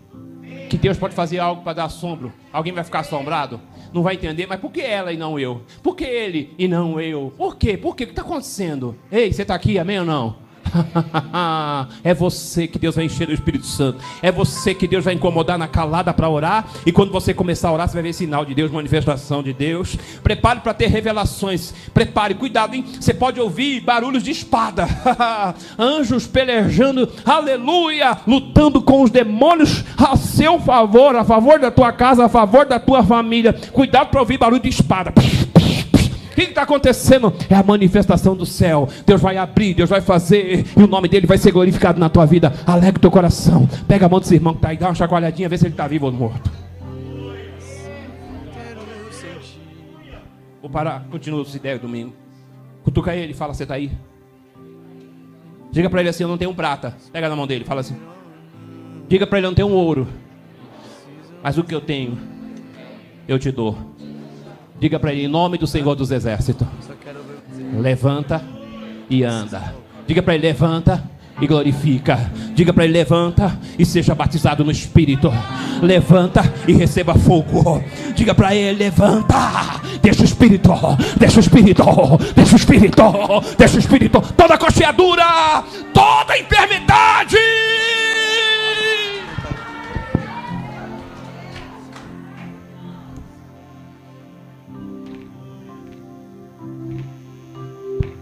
[SPEAKER 1] Que Deus pode fazer algo para dar assombro? Alguém vai ficar assombrado? Não vai entender, mas por que ela e não eu? Por que ele e não eu? Por quê? Por quê? O que está acontecendo? Ei, você está aqui, amém ou não? é você que Deus vai encher do Espírito Santo. É você que Deus vai incomodar na calada para orar. E quando você começar a orar, você vai ver sinal de Deus, manifestação de Deus. Prepare para ter revelações. Prepare, cuidado, hein? Você pode ouvir barulhos de espada, anjos pelejando, aleluia, lutando com os demônios a seu favor, a favor da tua casa, a favor da tua família. Cuidado para ouvir barulho de espada que está acontecendo? É a manifestação do céu. Deus vai abrir, Deus vai fazer, e o nome dele vai ser glorificado na tua vida. Alegre teu coração. Pega a mão desse irmão que está aí, dá uma chacoalhadinha, vê se ele está vivo ou morto. Vou parar, continua os ideias domingo. Cutuca ele, fala, você está aí? Diga para ele assim, eu não tenho prata. Pega na mão dele, fala assim. Diga para ele, eu não tenho ouro. Mas o que eu tenho, eu te dou. Diga para ele, em nome do Senhor dos Exércitos. Levanta e anda. Diga para ele, levanta e glorifica. Diga para ele: levanta e seja batizado no Espírito. Levanta e receba fogo. Diga para ele: levanta. Deixa o Espírito, deixa o Espírito, deixa o Espírito, deixa o Espírito. Toda cocheadura, toda enfermidade.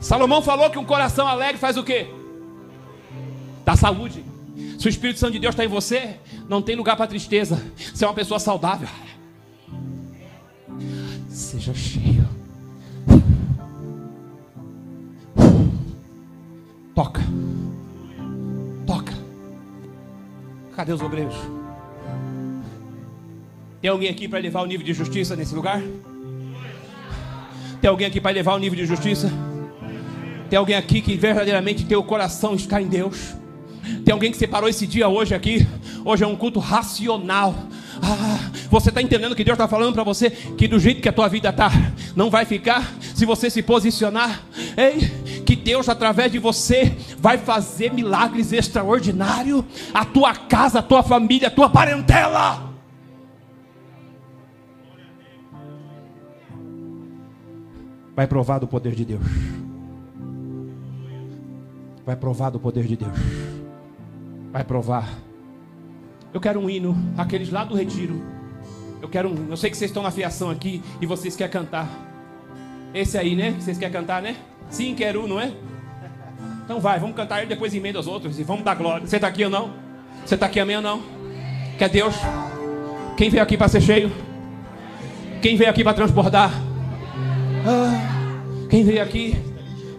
[SPEAKER 1] Salomão falou que um coração alegre faz o quê? Dá saúde. Se o Espírito Santo de Deus está em você, não tem lugar para tristeza. Você é uma pessoa saudável. Seja cheio. Toca. Toca. Cadê os obreiros? Tem alguém aqui para levar o nível de justiça nesse lugar? Tem alguém aqui para levar o nível de justiça? Tem alguém aqui que verdadeiramente tem o coração está em Deus. Tem alguém que separou esse dia hoje aqui. Hoje é um culto racional. Ah, você está entendendo que Deus está falando para você que do jeito que a tua vida está, não vai ficar se você se posicionar. Ei, que Deus através de você vai fazer milagres extraordinários. A tua casa, a tua família, a tua parentela. Vai provar do poder de Deus vai provar do poder de Deus. Vai provar. Eu quero um hino, aqueles lá do retiro. Eu quero um. Eu sei que vocês estão na fiação aqui e vocês querem cantar. Esse aí, né? Vocês querem cantar, né? Sim, quero, não é? Então vai, vamos cantar ele depois emenda os outros e vamos dar glória. Você está aqui ou não? Você está aqui, amém ou não? Quer Deus? Quem veio aqui para ser cheio? Quem veio aqui para transbordar? Ah, quem veio aqui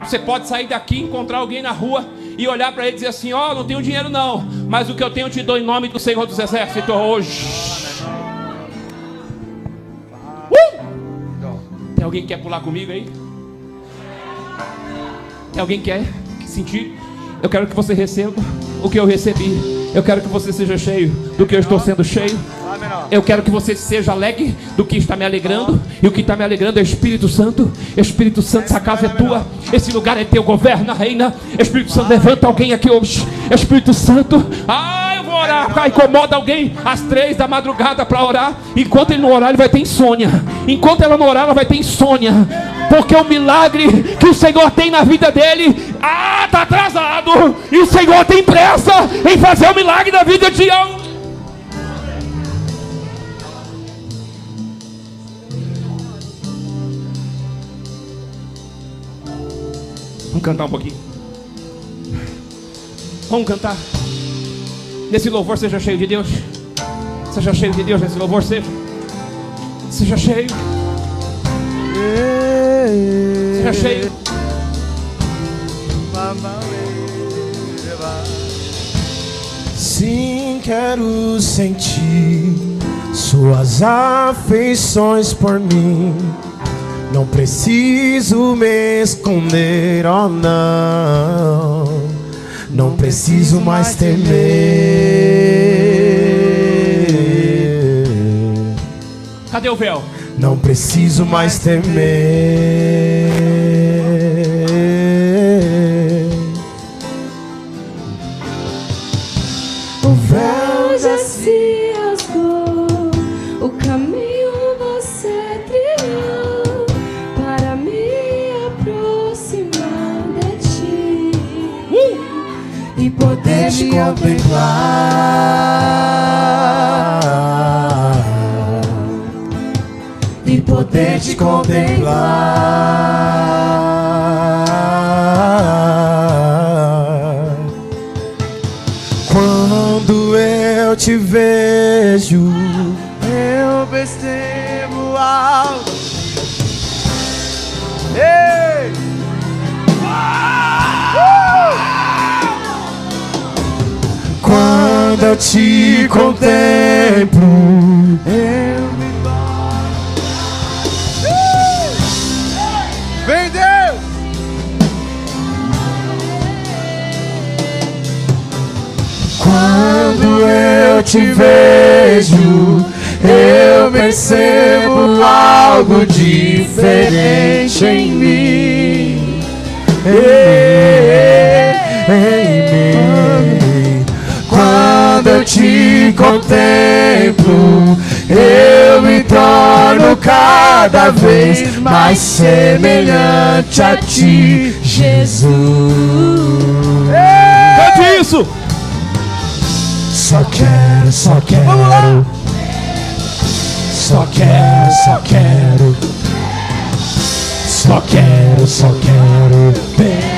[SPEAKER 1] você pode sair daqui, encontrar alguém na rua e olhar para ele e dizer assim: Ó, oh, não tenho dinheiro não, mas o que eu tenho eu te dou em nome do Senhor dos Exércitos hoje. Uh! Tem alguém que quer pular comigo aí? Tem alguém que quer sentir? Eu quero que você receba o que eu recebi. Eu quero que você seja cheio do que eu estou sendo cheio. Eu quero que você seja alegre do que está me alegrando. E o que está me alegrando é Espírito Santo. Espírito Santo, essa casa é tua. Esse lugar é teu. Governa, reina. Espírito Santo, levanta alguém aqui hoje. Espírito Santo. Ah, orar. Tá, incomoda alguém às três da madrugada para orar. Enquanto ele não orar, ele vai ter insônia. Enquanto ela não orar, ela vai ter insônia. Porque o milagre que o Senhor tem na vida dele, ah, está atrasado. E o Senhor tem pressa em fazer o milagre na vida de alguém. Vamos cantar um pouquinho. Vamos cantar. Nesse louvor seja cheio de Deus. Seja cheio de Deus nesse louvor, seja. Seja cheio. Seja cheio.
[SPEAKER 2] Sim, quero sentir suas afeições por mim. Não preciso me esconder, oh não. Não preciso mais temer.
[SPEAKER 1] Cadê o véu?
[SPEAKER 2] Não preciso mais temer. Te contemplar e poder te contemplar. Quando eu te vejo, te contemplo, eu me Vem Deus! Quando eu te vejo, eu percebo algo diferente em mim. Em mim. Quando eu te contemplo, eu me torno cada vez mais semelhante a ti, Jesus.
[SPEAKER 1] Cante isso!
[SPEAKER 2] Só quero, só quero. Só quero, só quero. Só quero, só quero ver.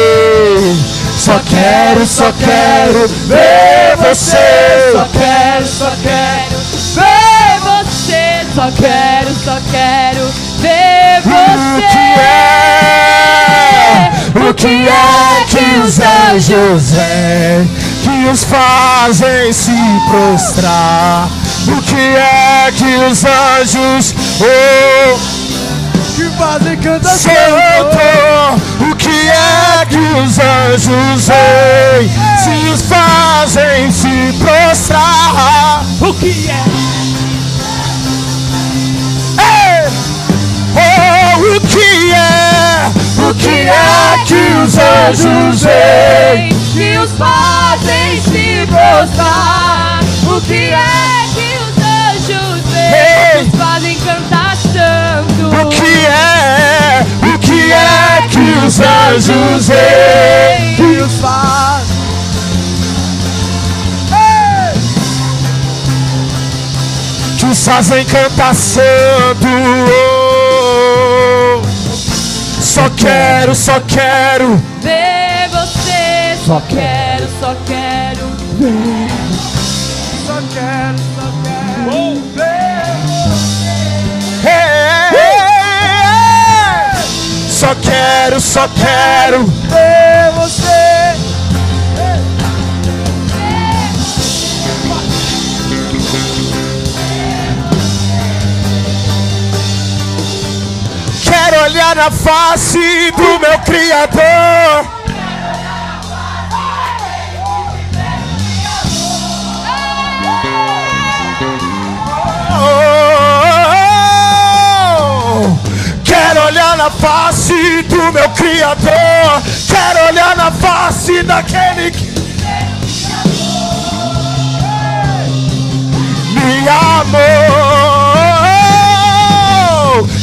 [SPEAKER 2] Só quero, só quero ver você.
[SPEAKER 3] Só quero, só quero ver você. Só quero, só quero ver
[SPEAKER 2] O que
[SPEAKER 3] você.
[SPEAKER 2] é? O que é que os anjos é que os fazem se prostrar? O que é que os anjos oh,
[SPEAKER 4] que fazem cantar
[SPEAKER 2] Santo, o que é que os anjos veem se os fazem se prostrar?
[SPEAKER 1] O que é?
[SPEAKER 2] Ei! Oh, o que é? O que é que os anjos veem?
[SPEAKER 3] que os fazem se prostrar. O que é que os anjos
[SPEAKER 2] Ei!
[SPEAKER 3] Os fazem cantar santo.
[SPEAKER 2] O que é? Que é que os anjos veem?
[SPEAKER 4] que os faz
[SPEAKER 2] Que os fazem cantar santo. Só quero, só quero.
[SPEAKER 3] Ver você, só quero, só quero ver.
[SPEAKER 4] Quero, só quero. ver você.
[SPEAKER 2] Quero olhar na face do meu Criador. Na face do meu Criador. Quero olhar na face daquele que me amou.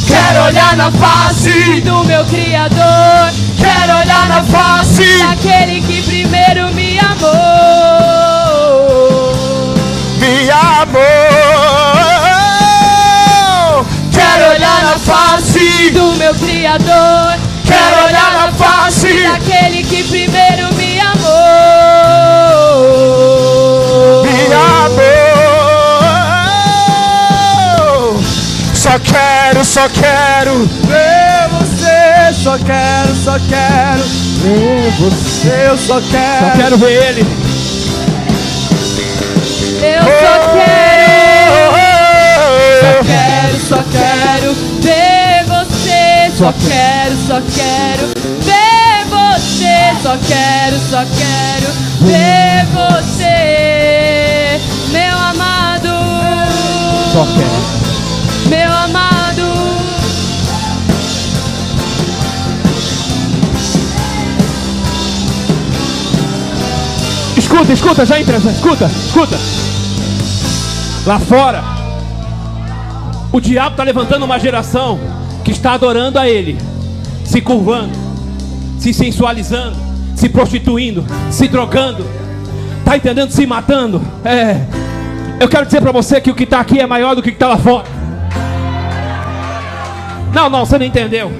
[SPEAKER 2] Quero olhar na face
[SPEAKER 3] do meu Criador.
[SPEAKER 2] Quero olhar na face,
[SPEAKER 3] Daquele que primeiro me amou.
[SPEAKER 2] me amou. Quero olhar na face,
[SPEAKER 3] Do meu Criador.
[SPEAKER 2] quero olhar na face,
[SPEAKER 3] Daquele que primeiro me amou.
[SPEAKER 2] me amou. Só quero, só quero
[SPEAKER 4] Ver você, só quero, só quero ver você, eu só quero.
[SPEAKER 1] Quero ver ele.
[SPEAKER 3] Só quero, só quero ver você. Só quero, só quero ver você. Meu amado.
[SPEAKER 1] Só quero.
[SPEAKER 3] Meu amado.
[SPEAKER 1] Escuta, escuta, já entra, já, escuta, escuta. Lá fora, o diabo está levantando uma geração que está adorando a ele, se curvando, se sensualizando, se prostituindo, se drogando, tá entendendo? Se matando. É. Eu quero dizer para você que o que está aqui é maior do que o que está lá fora. Não, não, você não entendeu.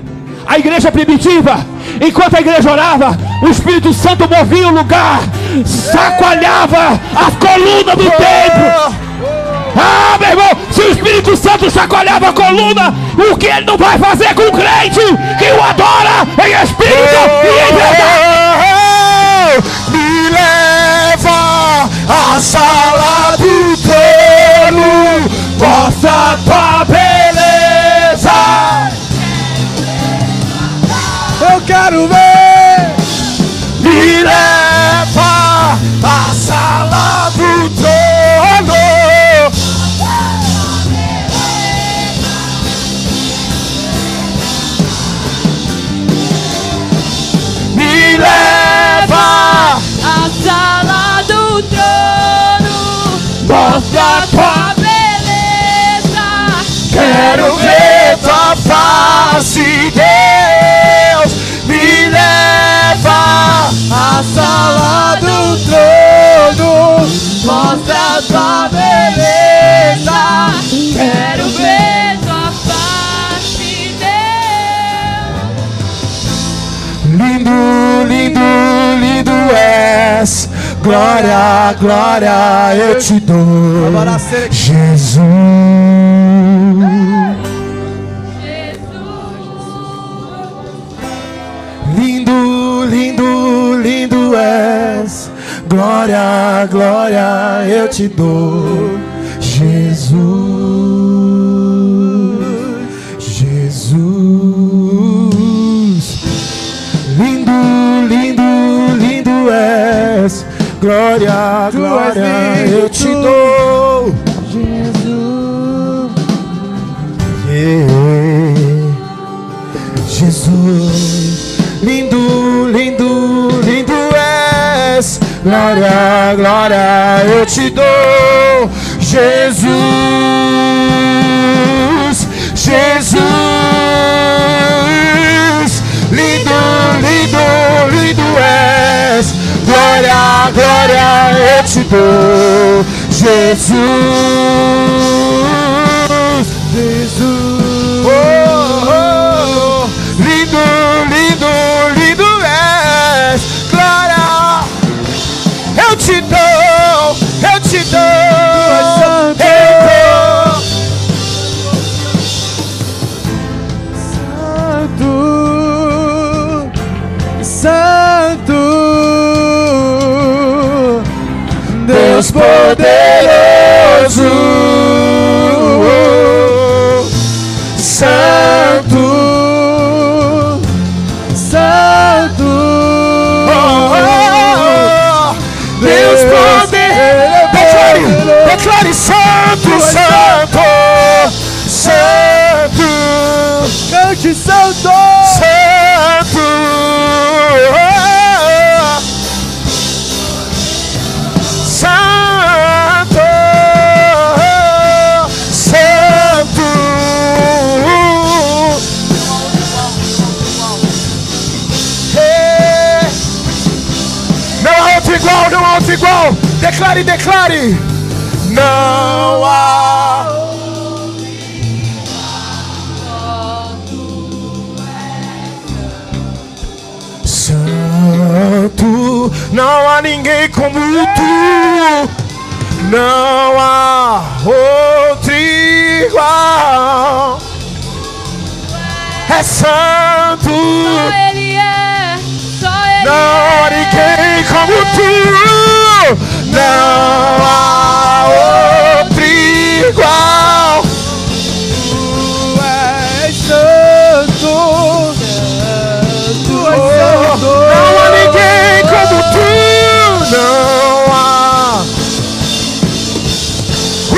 [SPEAKER 1] A igreja primitiva, enquanto a igreja orava, o Espírito Santo movia o lugar, chacoalhava a coluna do templo. Ah, meu irmão, se o Espírito Santo chacoalhava a coluna, o que ele não vai fazer com o crente que o adora em espírito e em verdade?
[SPEAKER 2] Me leva à sala do trono, mostra tua beleza.
[SPEAKER 4] Eu quero ver.
[SPEAKER 2] Me leva à Quero ver tua face, Deus. Me leva
[SPEAKER 4] A sala do trono.
[SPEAKER 3] Mostra tua beleza. Quero ver tua face, Deus.
[SPEAKER 2] Lindo, lindo, lindo és. Glória, glória eu te dou. Jesus. Lindo, lindo, lindo és. Glória, glória eu te dou. Jesus. Jesus. Lindo, lindo, lindo és. Glória, glória eu te dou. Lindo, lindo, lindo és. Glória, glória eu te dou. Jesus, Jesus, lindo, lindo, lindo és. Glória, glória eu te dou. Jesus.
[SPEAKER 4] Jesus.
[SPEAKER 2] Te dou, eu te dou,
[SPEAKER 4] santo.
[SPEAKER 2] eu dou.
[SPEAKER 4] Santo, Santo, Deus poderoso,
[SPEAKER 2] Declare, declare. Não há. Santo, não há ninguém como tu. Não há outro igual. É santo. Não há outro igual.
[SPEAKER 4] Tu és Santo, Tu és Santo,
[SPEAKER 2] não há ninguém como tu. Não há. Uh.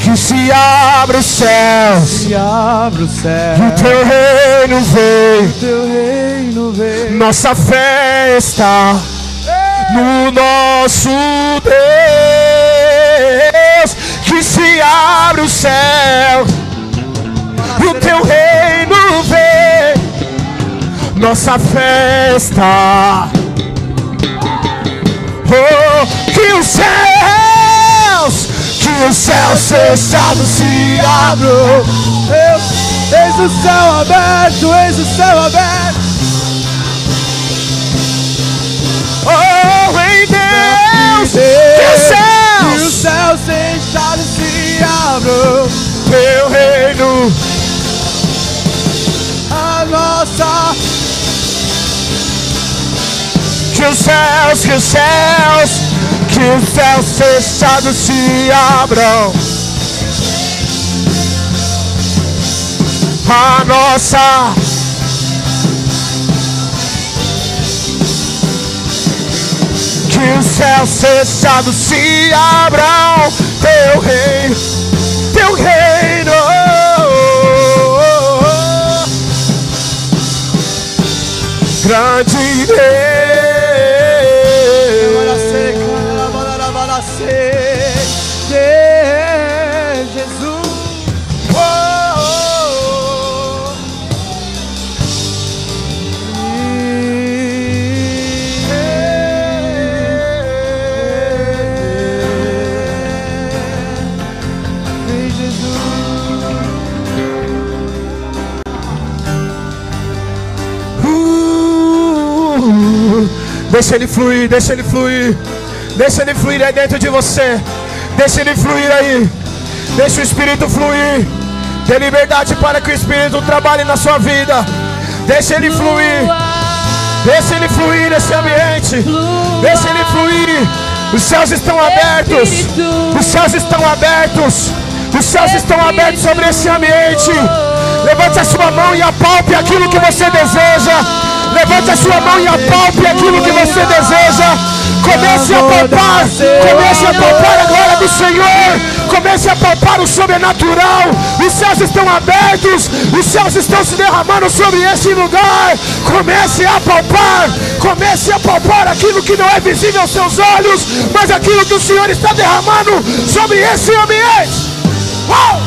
[SPEAKER 2] Que se abra os céus.
[SPEAKER 4] E abre o céu,
[SPEAKER 2] O teu reino vem,
[SPEAKER 4] teu reino vem.
[SPEAKER 2] nossa fé está no nosso Deus. Que se abre o céu, o teu reino vem, nossa fé está. Oh, que os céus, que os céus fechados se abram.
[SPEAKER 4] Deus, eis o céu aberto, eis o céu aberto.
[SPEAKER 2] Oh, em Deus, que os
[SPEAKER 4] Que os
[SPEAKER 2] céus,
[SPEAKER 4] céus fechados se abram.
[SPEAKER 2] teu reino,
[SPEAKER 4] A nossa
[SPEAKER 2] que os céus, que os céus, que os céus fechados se abram. A nossa que os céus fechados se abram. Teu reino, teu reino. Grande Deus. Deixa ele fluir, deixa ele fluir. Deixa ele fluir aí dentro de você. Deixa ele fluir aí. Deixa o Espírito fluir. Dê liberdade para que o Espírito trabalhe na sua vida. Deixa ele fluir. Deixa ele fluir nesse ambiente. Deixa ele fluir. Os céus estão abertos. Os céus estão abertos. Os céus estão abertos sobre esse ambiente. Levante a sua mão e apalpe aquilo que você deseja. Levante a sua mão e apalpe aquilo que você deseja. Comece a palpar. Comece a palpar a glória do Senhor. Comece a palpar o sobrenatural. Os céus estão abertos. Os céus estão se derramando sobre esse lugar. Comece a palpar. Comece a palpar aquilo que não é visível aos seus olhos. Mas aquilo que o Senhor está derramando sobre esse ambiente. Uau!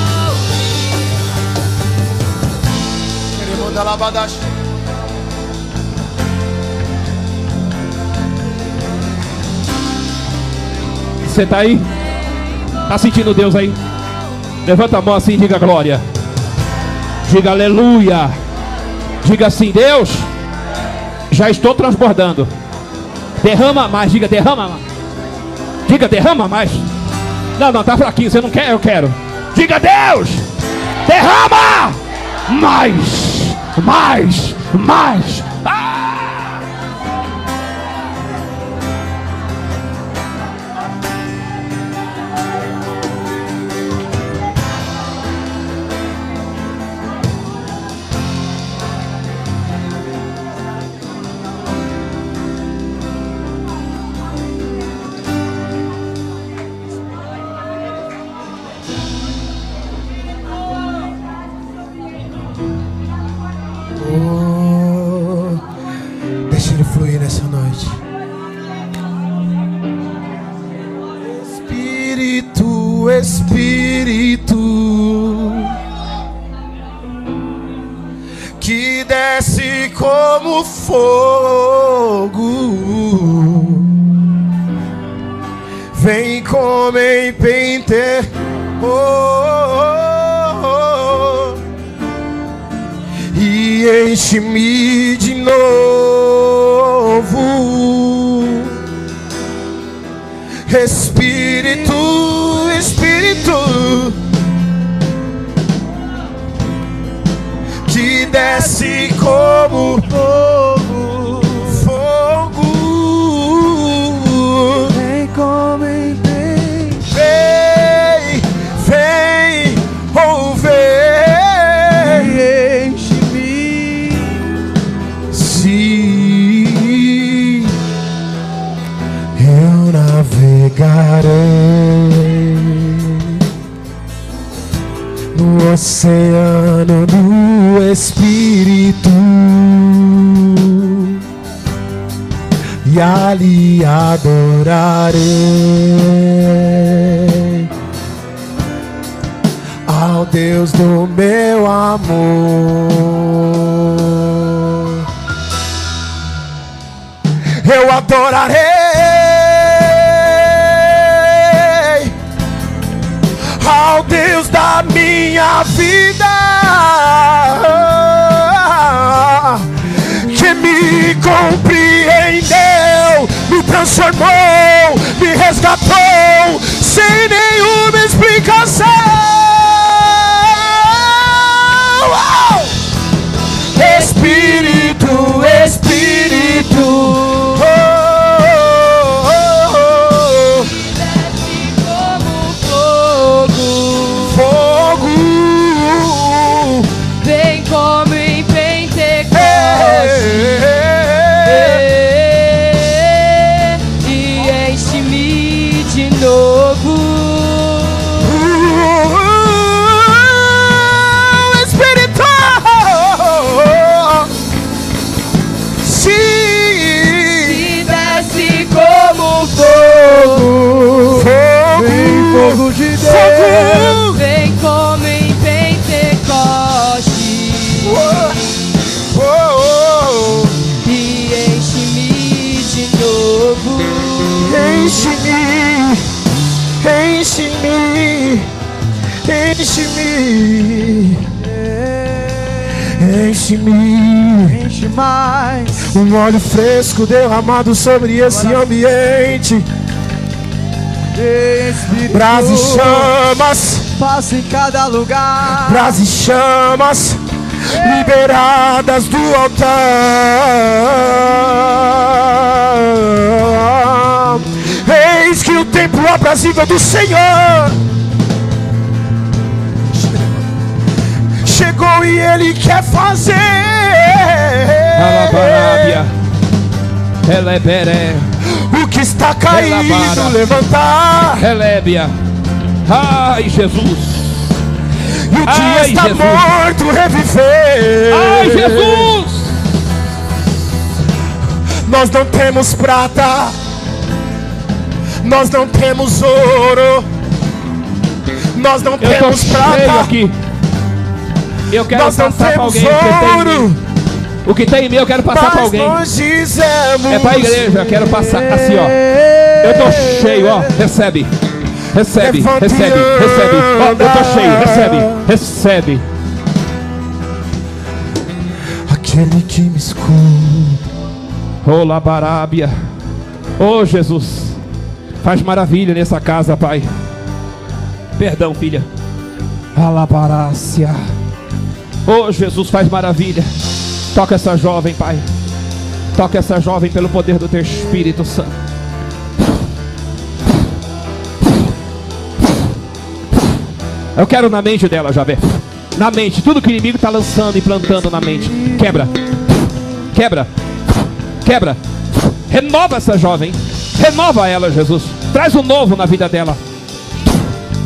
[SPEAKER 1] Você tá aí? Tá sentindo Deus aí? Levanta a mão assim e diga glória. Diga aleluia. Diga assim, Deus, já estou transbordando. Derrama mais, diga derrama mais. Diga derrama mais. Não, não, tá fraquinho, você não quer, eu quero. Diga Deus, derrama mais, mais, mais.
[SPEAKER 2] Desce como fogo, vem como em Pente. Oh, oh, oh, e enche-me de novo. Espírito, Espírito, desce como oceano do Espírito e ali adorarei ao Deus do meu amor. Eu adorarei ao Deus da minha vida que me compreendeu, me transformou, me resgatou sem nenhuma explicação. Uau!
[SPEAKER 3] Enche-me.
[SPEAKER 4] Enche mais.
[SPEAKER 2] Um óleo fresco derramado sobre esse ambiente.
[SPEAKER 4] Espírito.
[SPEAKER 2] Brás e chamas,
[SPEAKER 4] Passa em cada lugar.
[SPEAKER 2] brás e chamas, liberadas do altar. Eis que o templo aprazível do Senhor e Ele quer fazer. O que está caído, levantar.
[SPEAKER 1] Elébia. Ai, Jesus.
[SPEAKER 2] E o dia
[SPEAKER 1] Ai,
[SPEAKER 2] está
[SPEAKER 1] Jesus.
[SPEAKER 2] morto, reviver.
[SPEAKER 1] Ai, Jesus.
[SPEAKER 2] Nós não temos prata, nós não temos ouro, nós não
[SPEAKER 1] Eu
[SPEAKER 2] temos prata,
[SPEAKER 1] aqui. Eu quero
[SPEAKER 2] nós
[SPEAKER 1] passar
[SPEAKER 2] temos
[SPEAKER 1] alguém
[SPEAKER 2] ouro.
[SPEAKER 1] O que tem em mim eu quero passar para alguém. É para a igreja, eu quero passar assim, ó. Eu tô cheio, ó. Recebe. Recebe, recebe, recebe. Ó, eu tô cheio, recebe, recebe.
[SPEAKER 4] Aquele que me escuta.
[SPEAKER 1] Ô Labarábia. Ô Jesus. Faz maravilha nessa casa, Pai. Perdão, filha. Alabarácia. Ô Jesus, faz maravilha. Toca essa jovem, Pai. Toca essa jovem pelo poder do Teu Espírito Santo. Eu quero na mente dela, já vê. Na mente, tudo que o inimigo está lançando e plantando na mente. Quebra. Quebra. Quebra. Renova essa jovem. Renova ela, Jesus. Traz um novo na vida dela.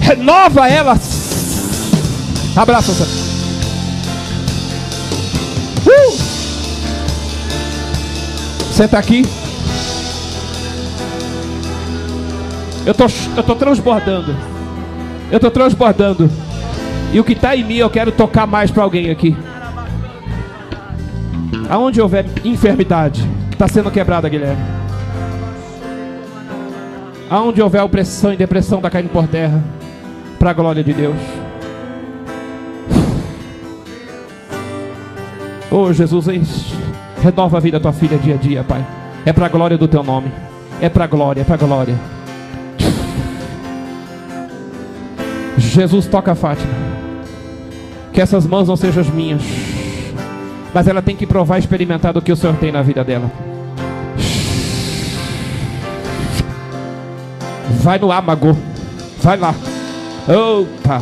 [SPEAKER 1] Renova ela. Abraça, Senhor. Senta aqui. Eu tô, eu tô transbordando. Eu tô transbordando. E o que está em mim eu quero tocar mais para alguém aqui. Aonde houver enfermidade, está sendo quebrada, Guilherme. Aonde houver opressão e depressão, está caindo por terra. Para a glória de Deus. Oh Jesus, renova a vida da tua filha dia a dia, Pai. É para a glória do teu nome. É para a glória, é para a glória. Jesus toca a Fátima. Que essas mãos não sejam as minhas. Mas ela tem que provar e experimentar do que o Senhor tem na vida dela. Vai no âmago. Vai lá. Opa.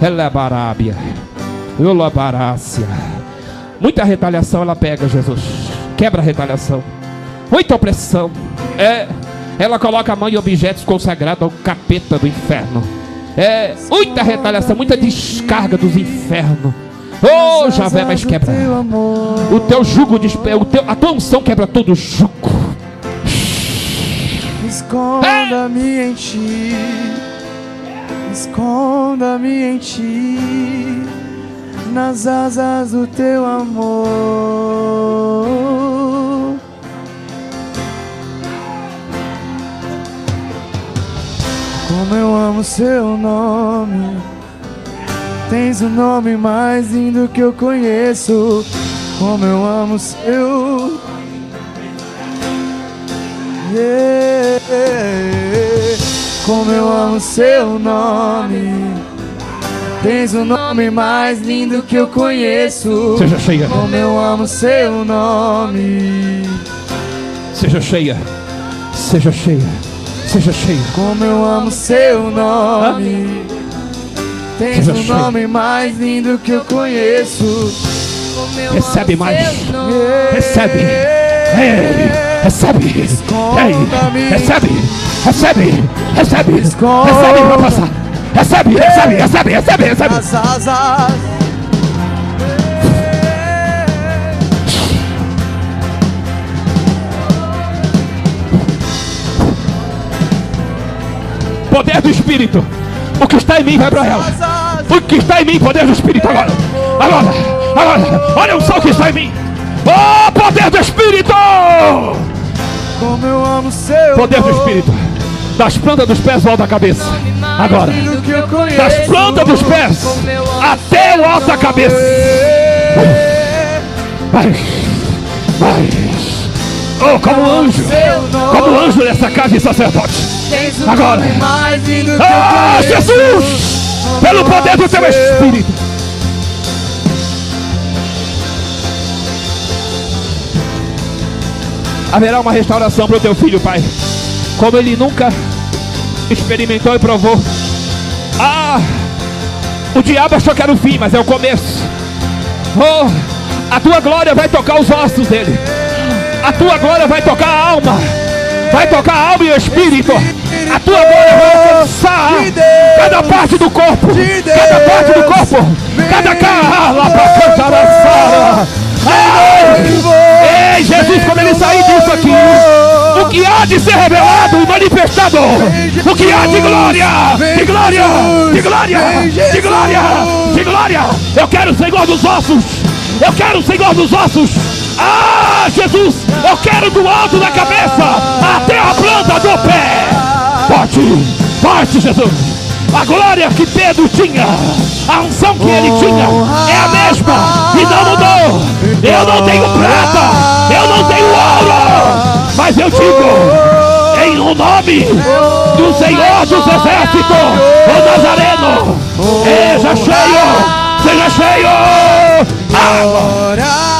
[SPEAKER 1] Ela é barábia. Ulabarácia. Muita retaliação ela pega, Jesus. Quebra a retaliação. Muita opressão. É. Ela coloca a mão em objetos consagrados ao capeta do inferno. É, muita retaliação, muita descarga dos infernos. Oh, Javé, mas quebra. O teu jugo, o teu, a tua unção quebra todo jugo.
[SPEAKER 4] Esconda-me em ti. Esconda-me em ti. Nas asas do teu amor. Como eu amo seu nome. Tens o nome mais lindo que eu conheço. Como eu amo seu. Yeah. Como eu amo seu nome. Tens o nome mais lindo que eu conheço.
[SPEAKER 1] Seja cheia.
[SPEAKER 4] Como eu amo seu nome.
[SPEAKER 1] Seja cheia. Seja cheia. Seja cheia.
[SPEAKER 4] Como eu amo seu nome. Hã? Tens o cheia. nome mais lindo que eu conheço.
[SPEAKER 1] Eu recebe mais. Recebe. Ei, recebe. Ei, recebe. Recebe. Recebe. Recebe pra passar. Recebe, recebe, recebe, recebe, recebe. As asas. Poder do Espírito. O que está em mim vai para ela. O que está em mim, poder do Espírito agora. Agora, agora. Olha o sol que está em mim. Oh, poder do Espírito!
[SPEAKER 4] Como eu amo seu
[SPEAKER 1] Poder do Espírito. Das plantas dos pés ao alto da cabeça. Agora. Das plantas dos pés até o alto da cabeça. Vai. Vai. Oh, como anjo. Como anjo nessa casa de sacerdote. Agora. Ah, Jesus! Pelo poder do teu Espírito. Haverá uma restauração para o teu filho, Pai. Como ele nunca experimentou e provou. Ah! O diabo achou que era o fim, mas é o começo. Oh! A tua glória vai tocar os ossos dele. A tua glória vai tocar a alma vai tocar a alma e o espírito. A tua glória vai alcançar cada parte do corpo, cada parte do corpo, cada carro para cantar a sala. Ei, Jesus, quando ele sair disso aqui, o que há de ser revelado e manifestado, o que há de glória, de glória, de glória, de glória, de glória. Eu quero, Senhor dos ossos, Eu quero o Senhor dos ossos. Ah, Jesus, eu quero do alto da cabeça até a planta do pé. Forte, forte, Jesus. A glória que Pedro tinha, a unção que ele tinha, é a mesma e não mudou. Eu não tenho prata, eu não tenho ouro, mas eu digo, em o nome do Senhor dos Exércitos, o Nazareno, seja cheio, seja cheio. Ah!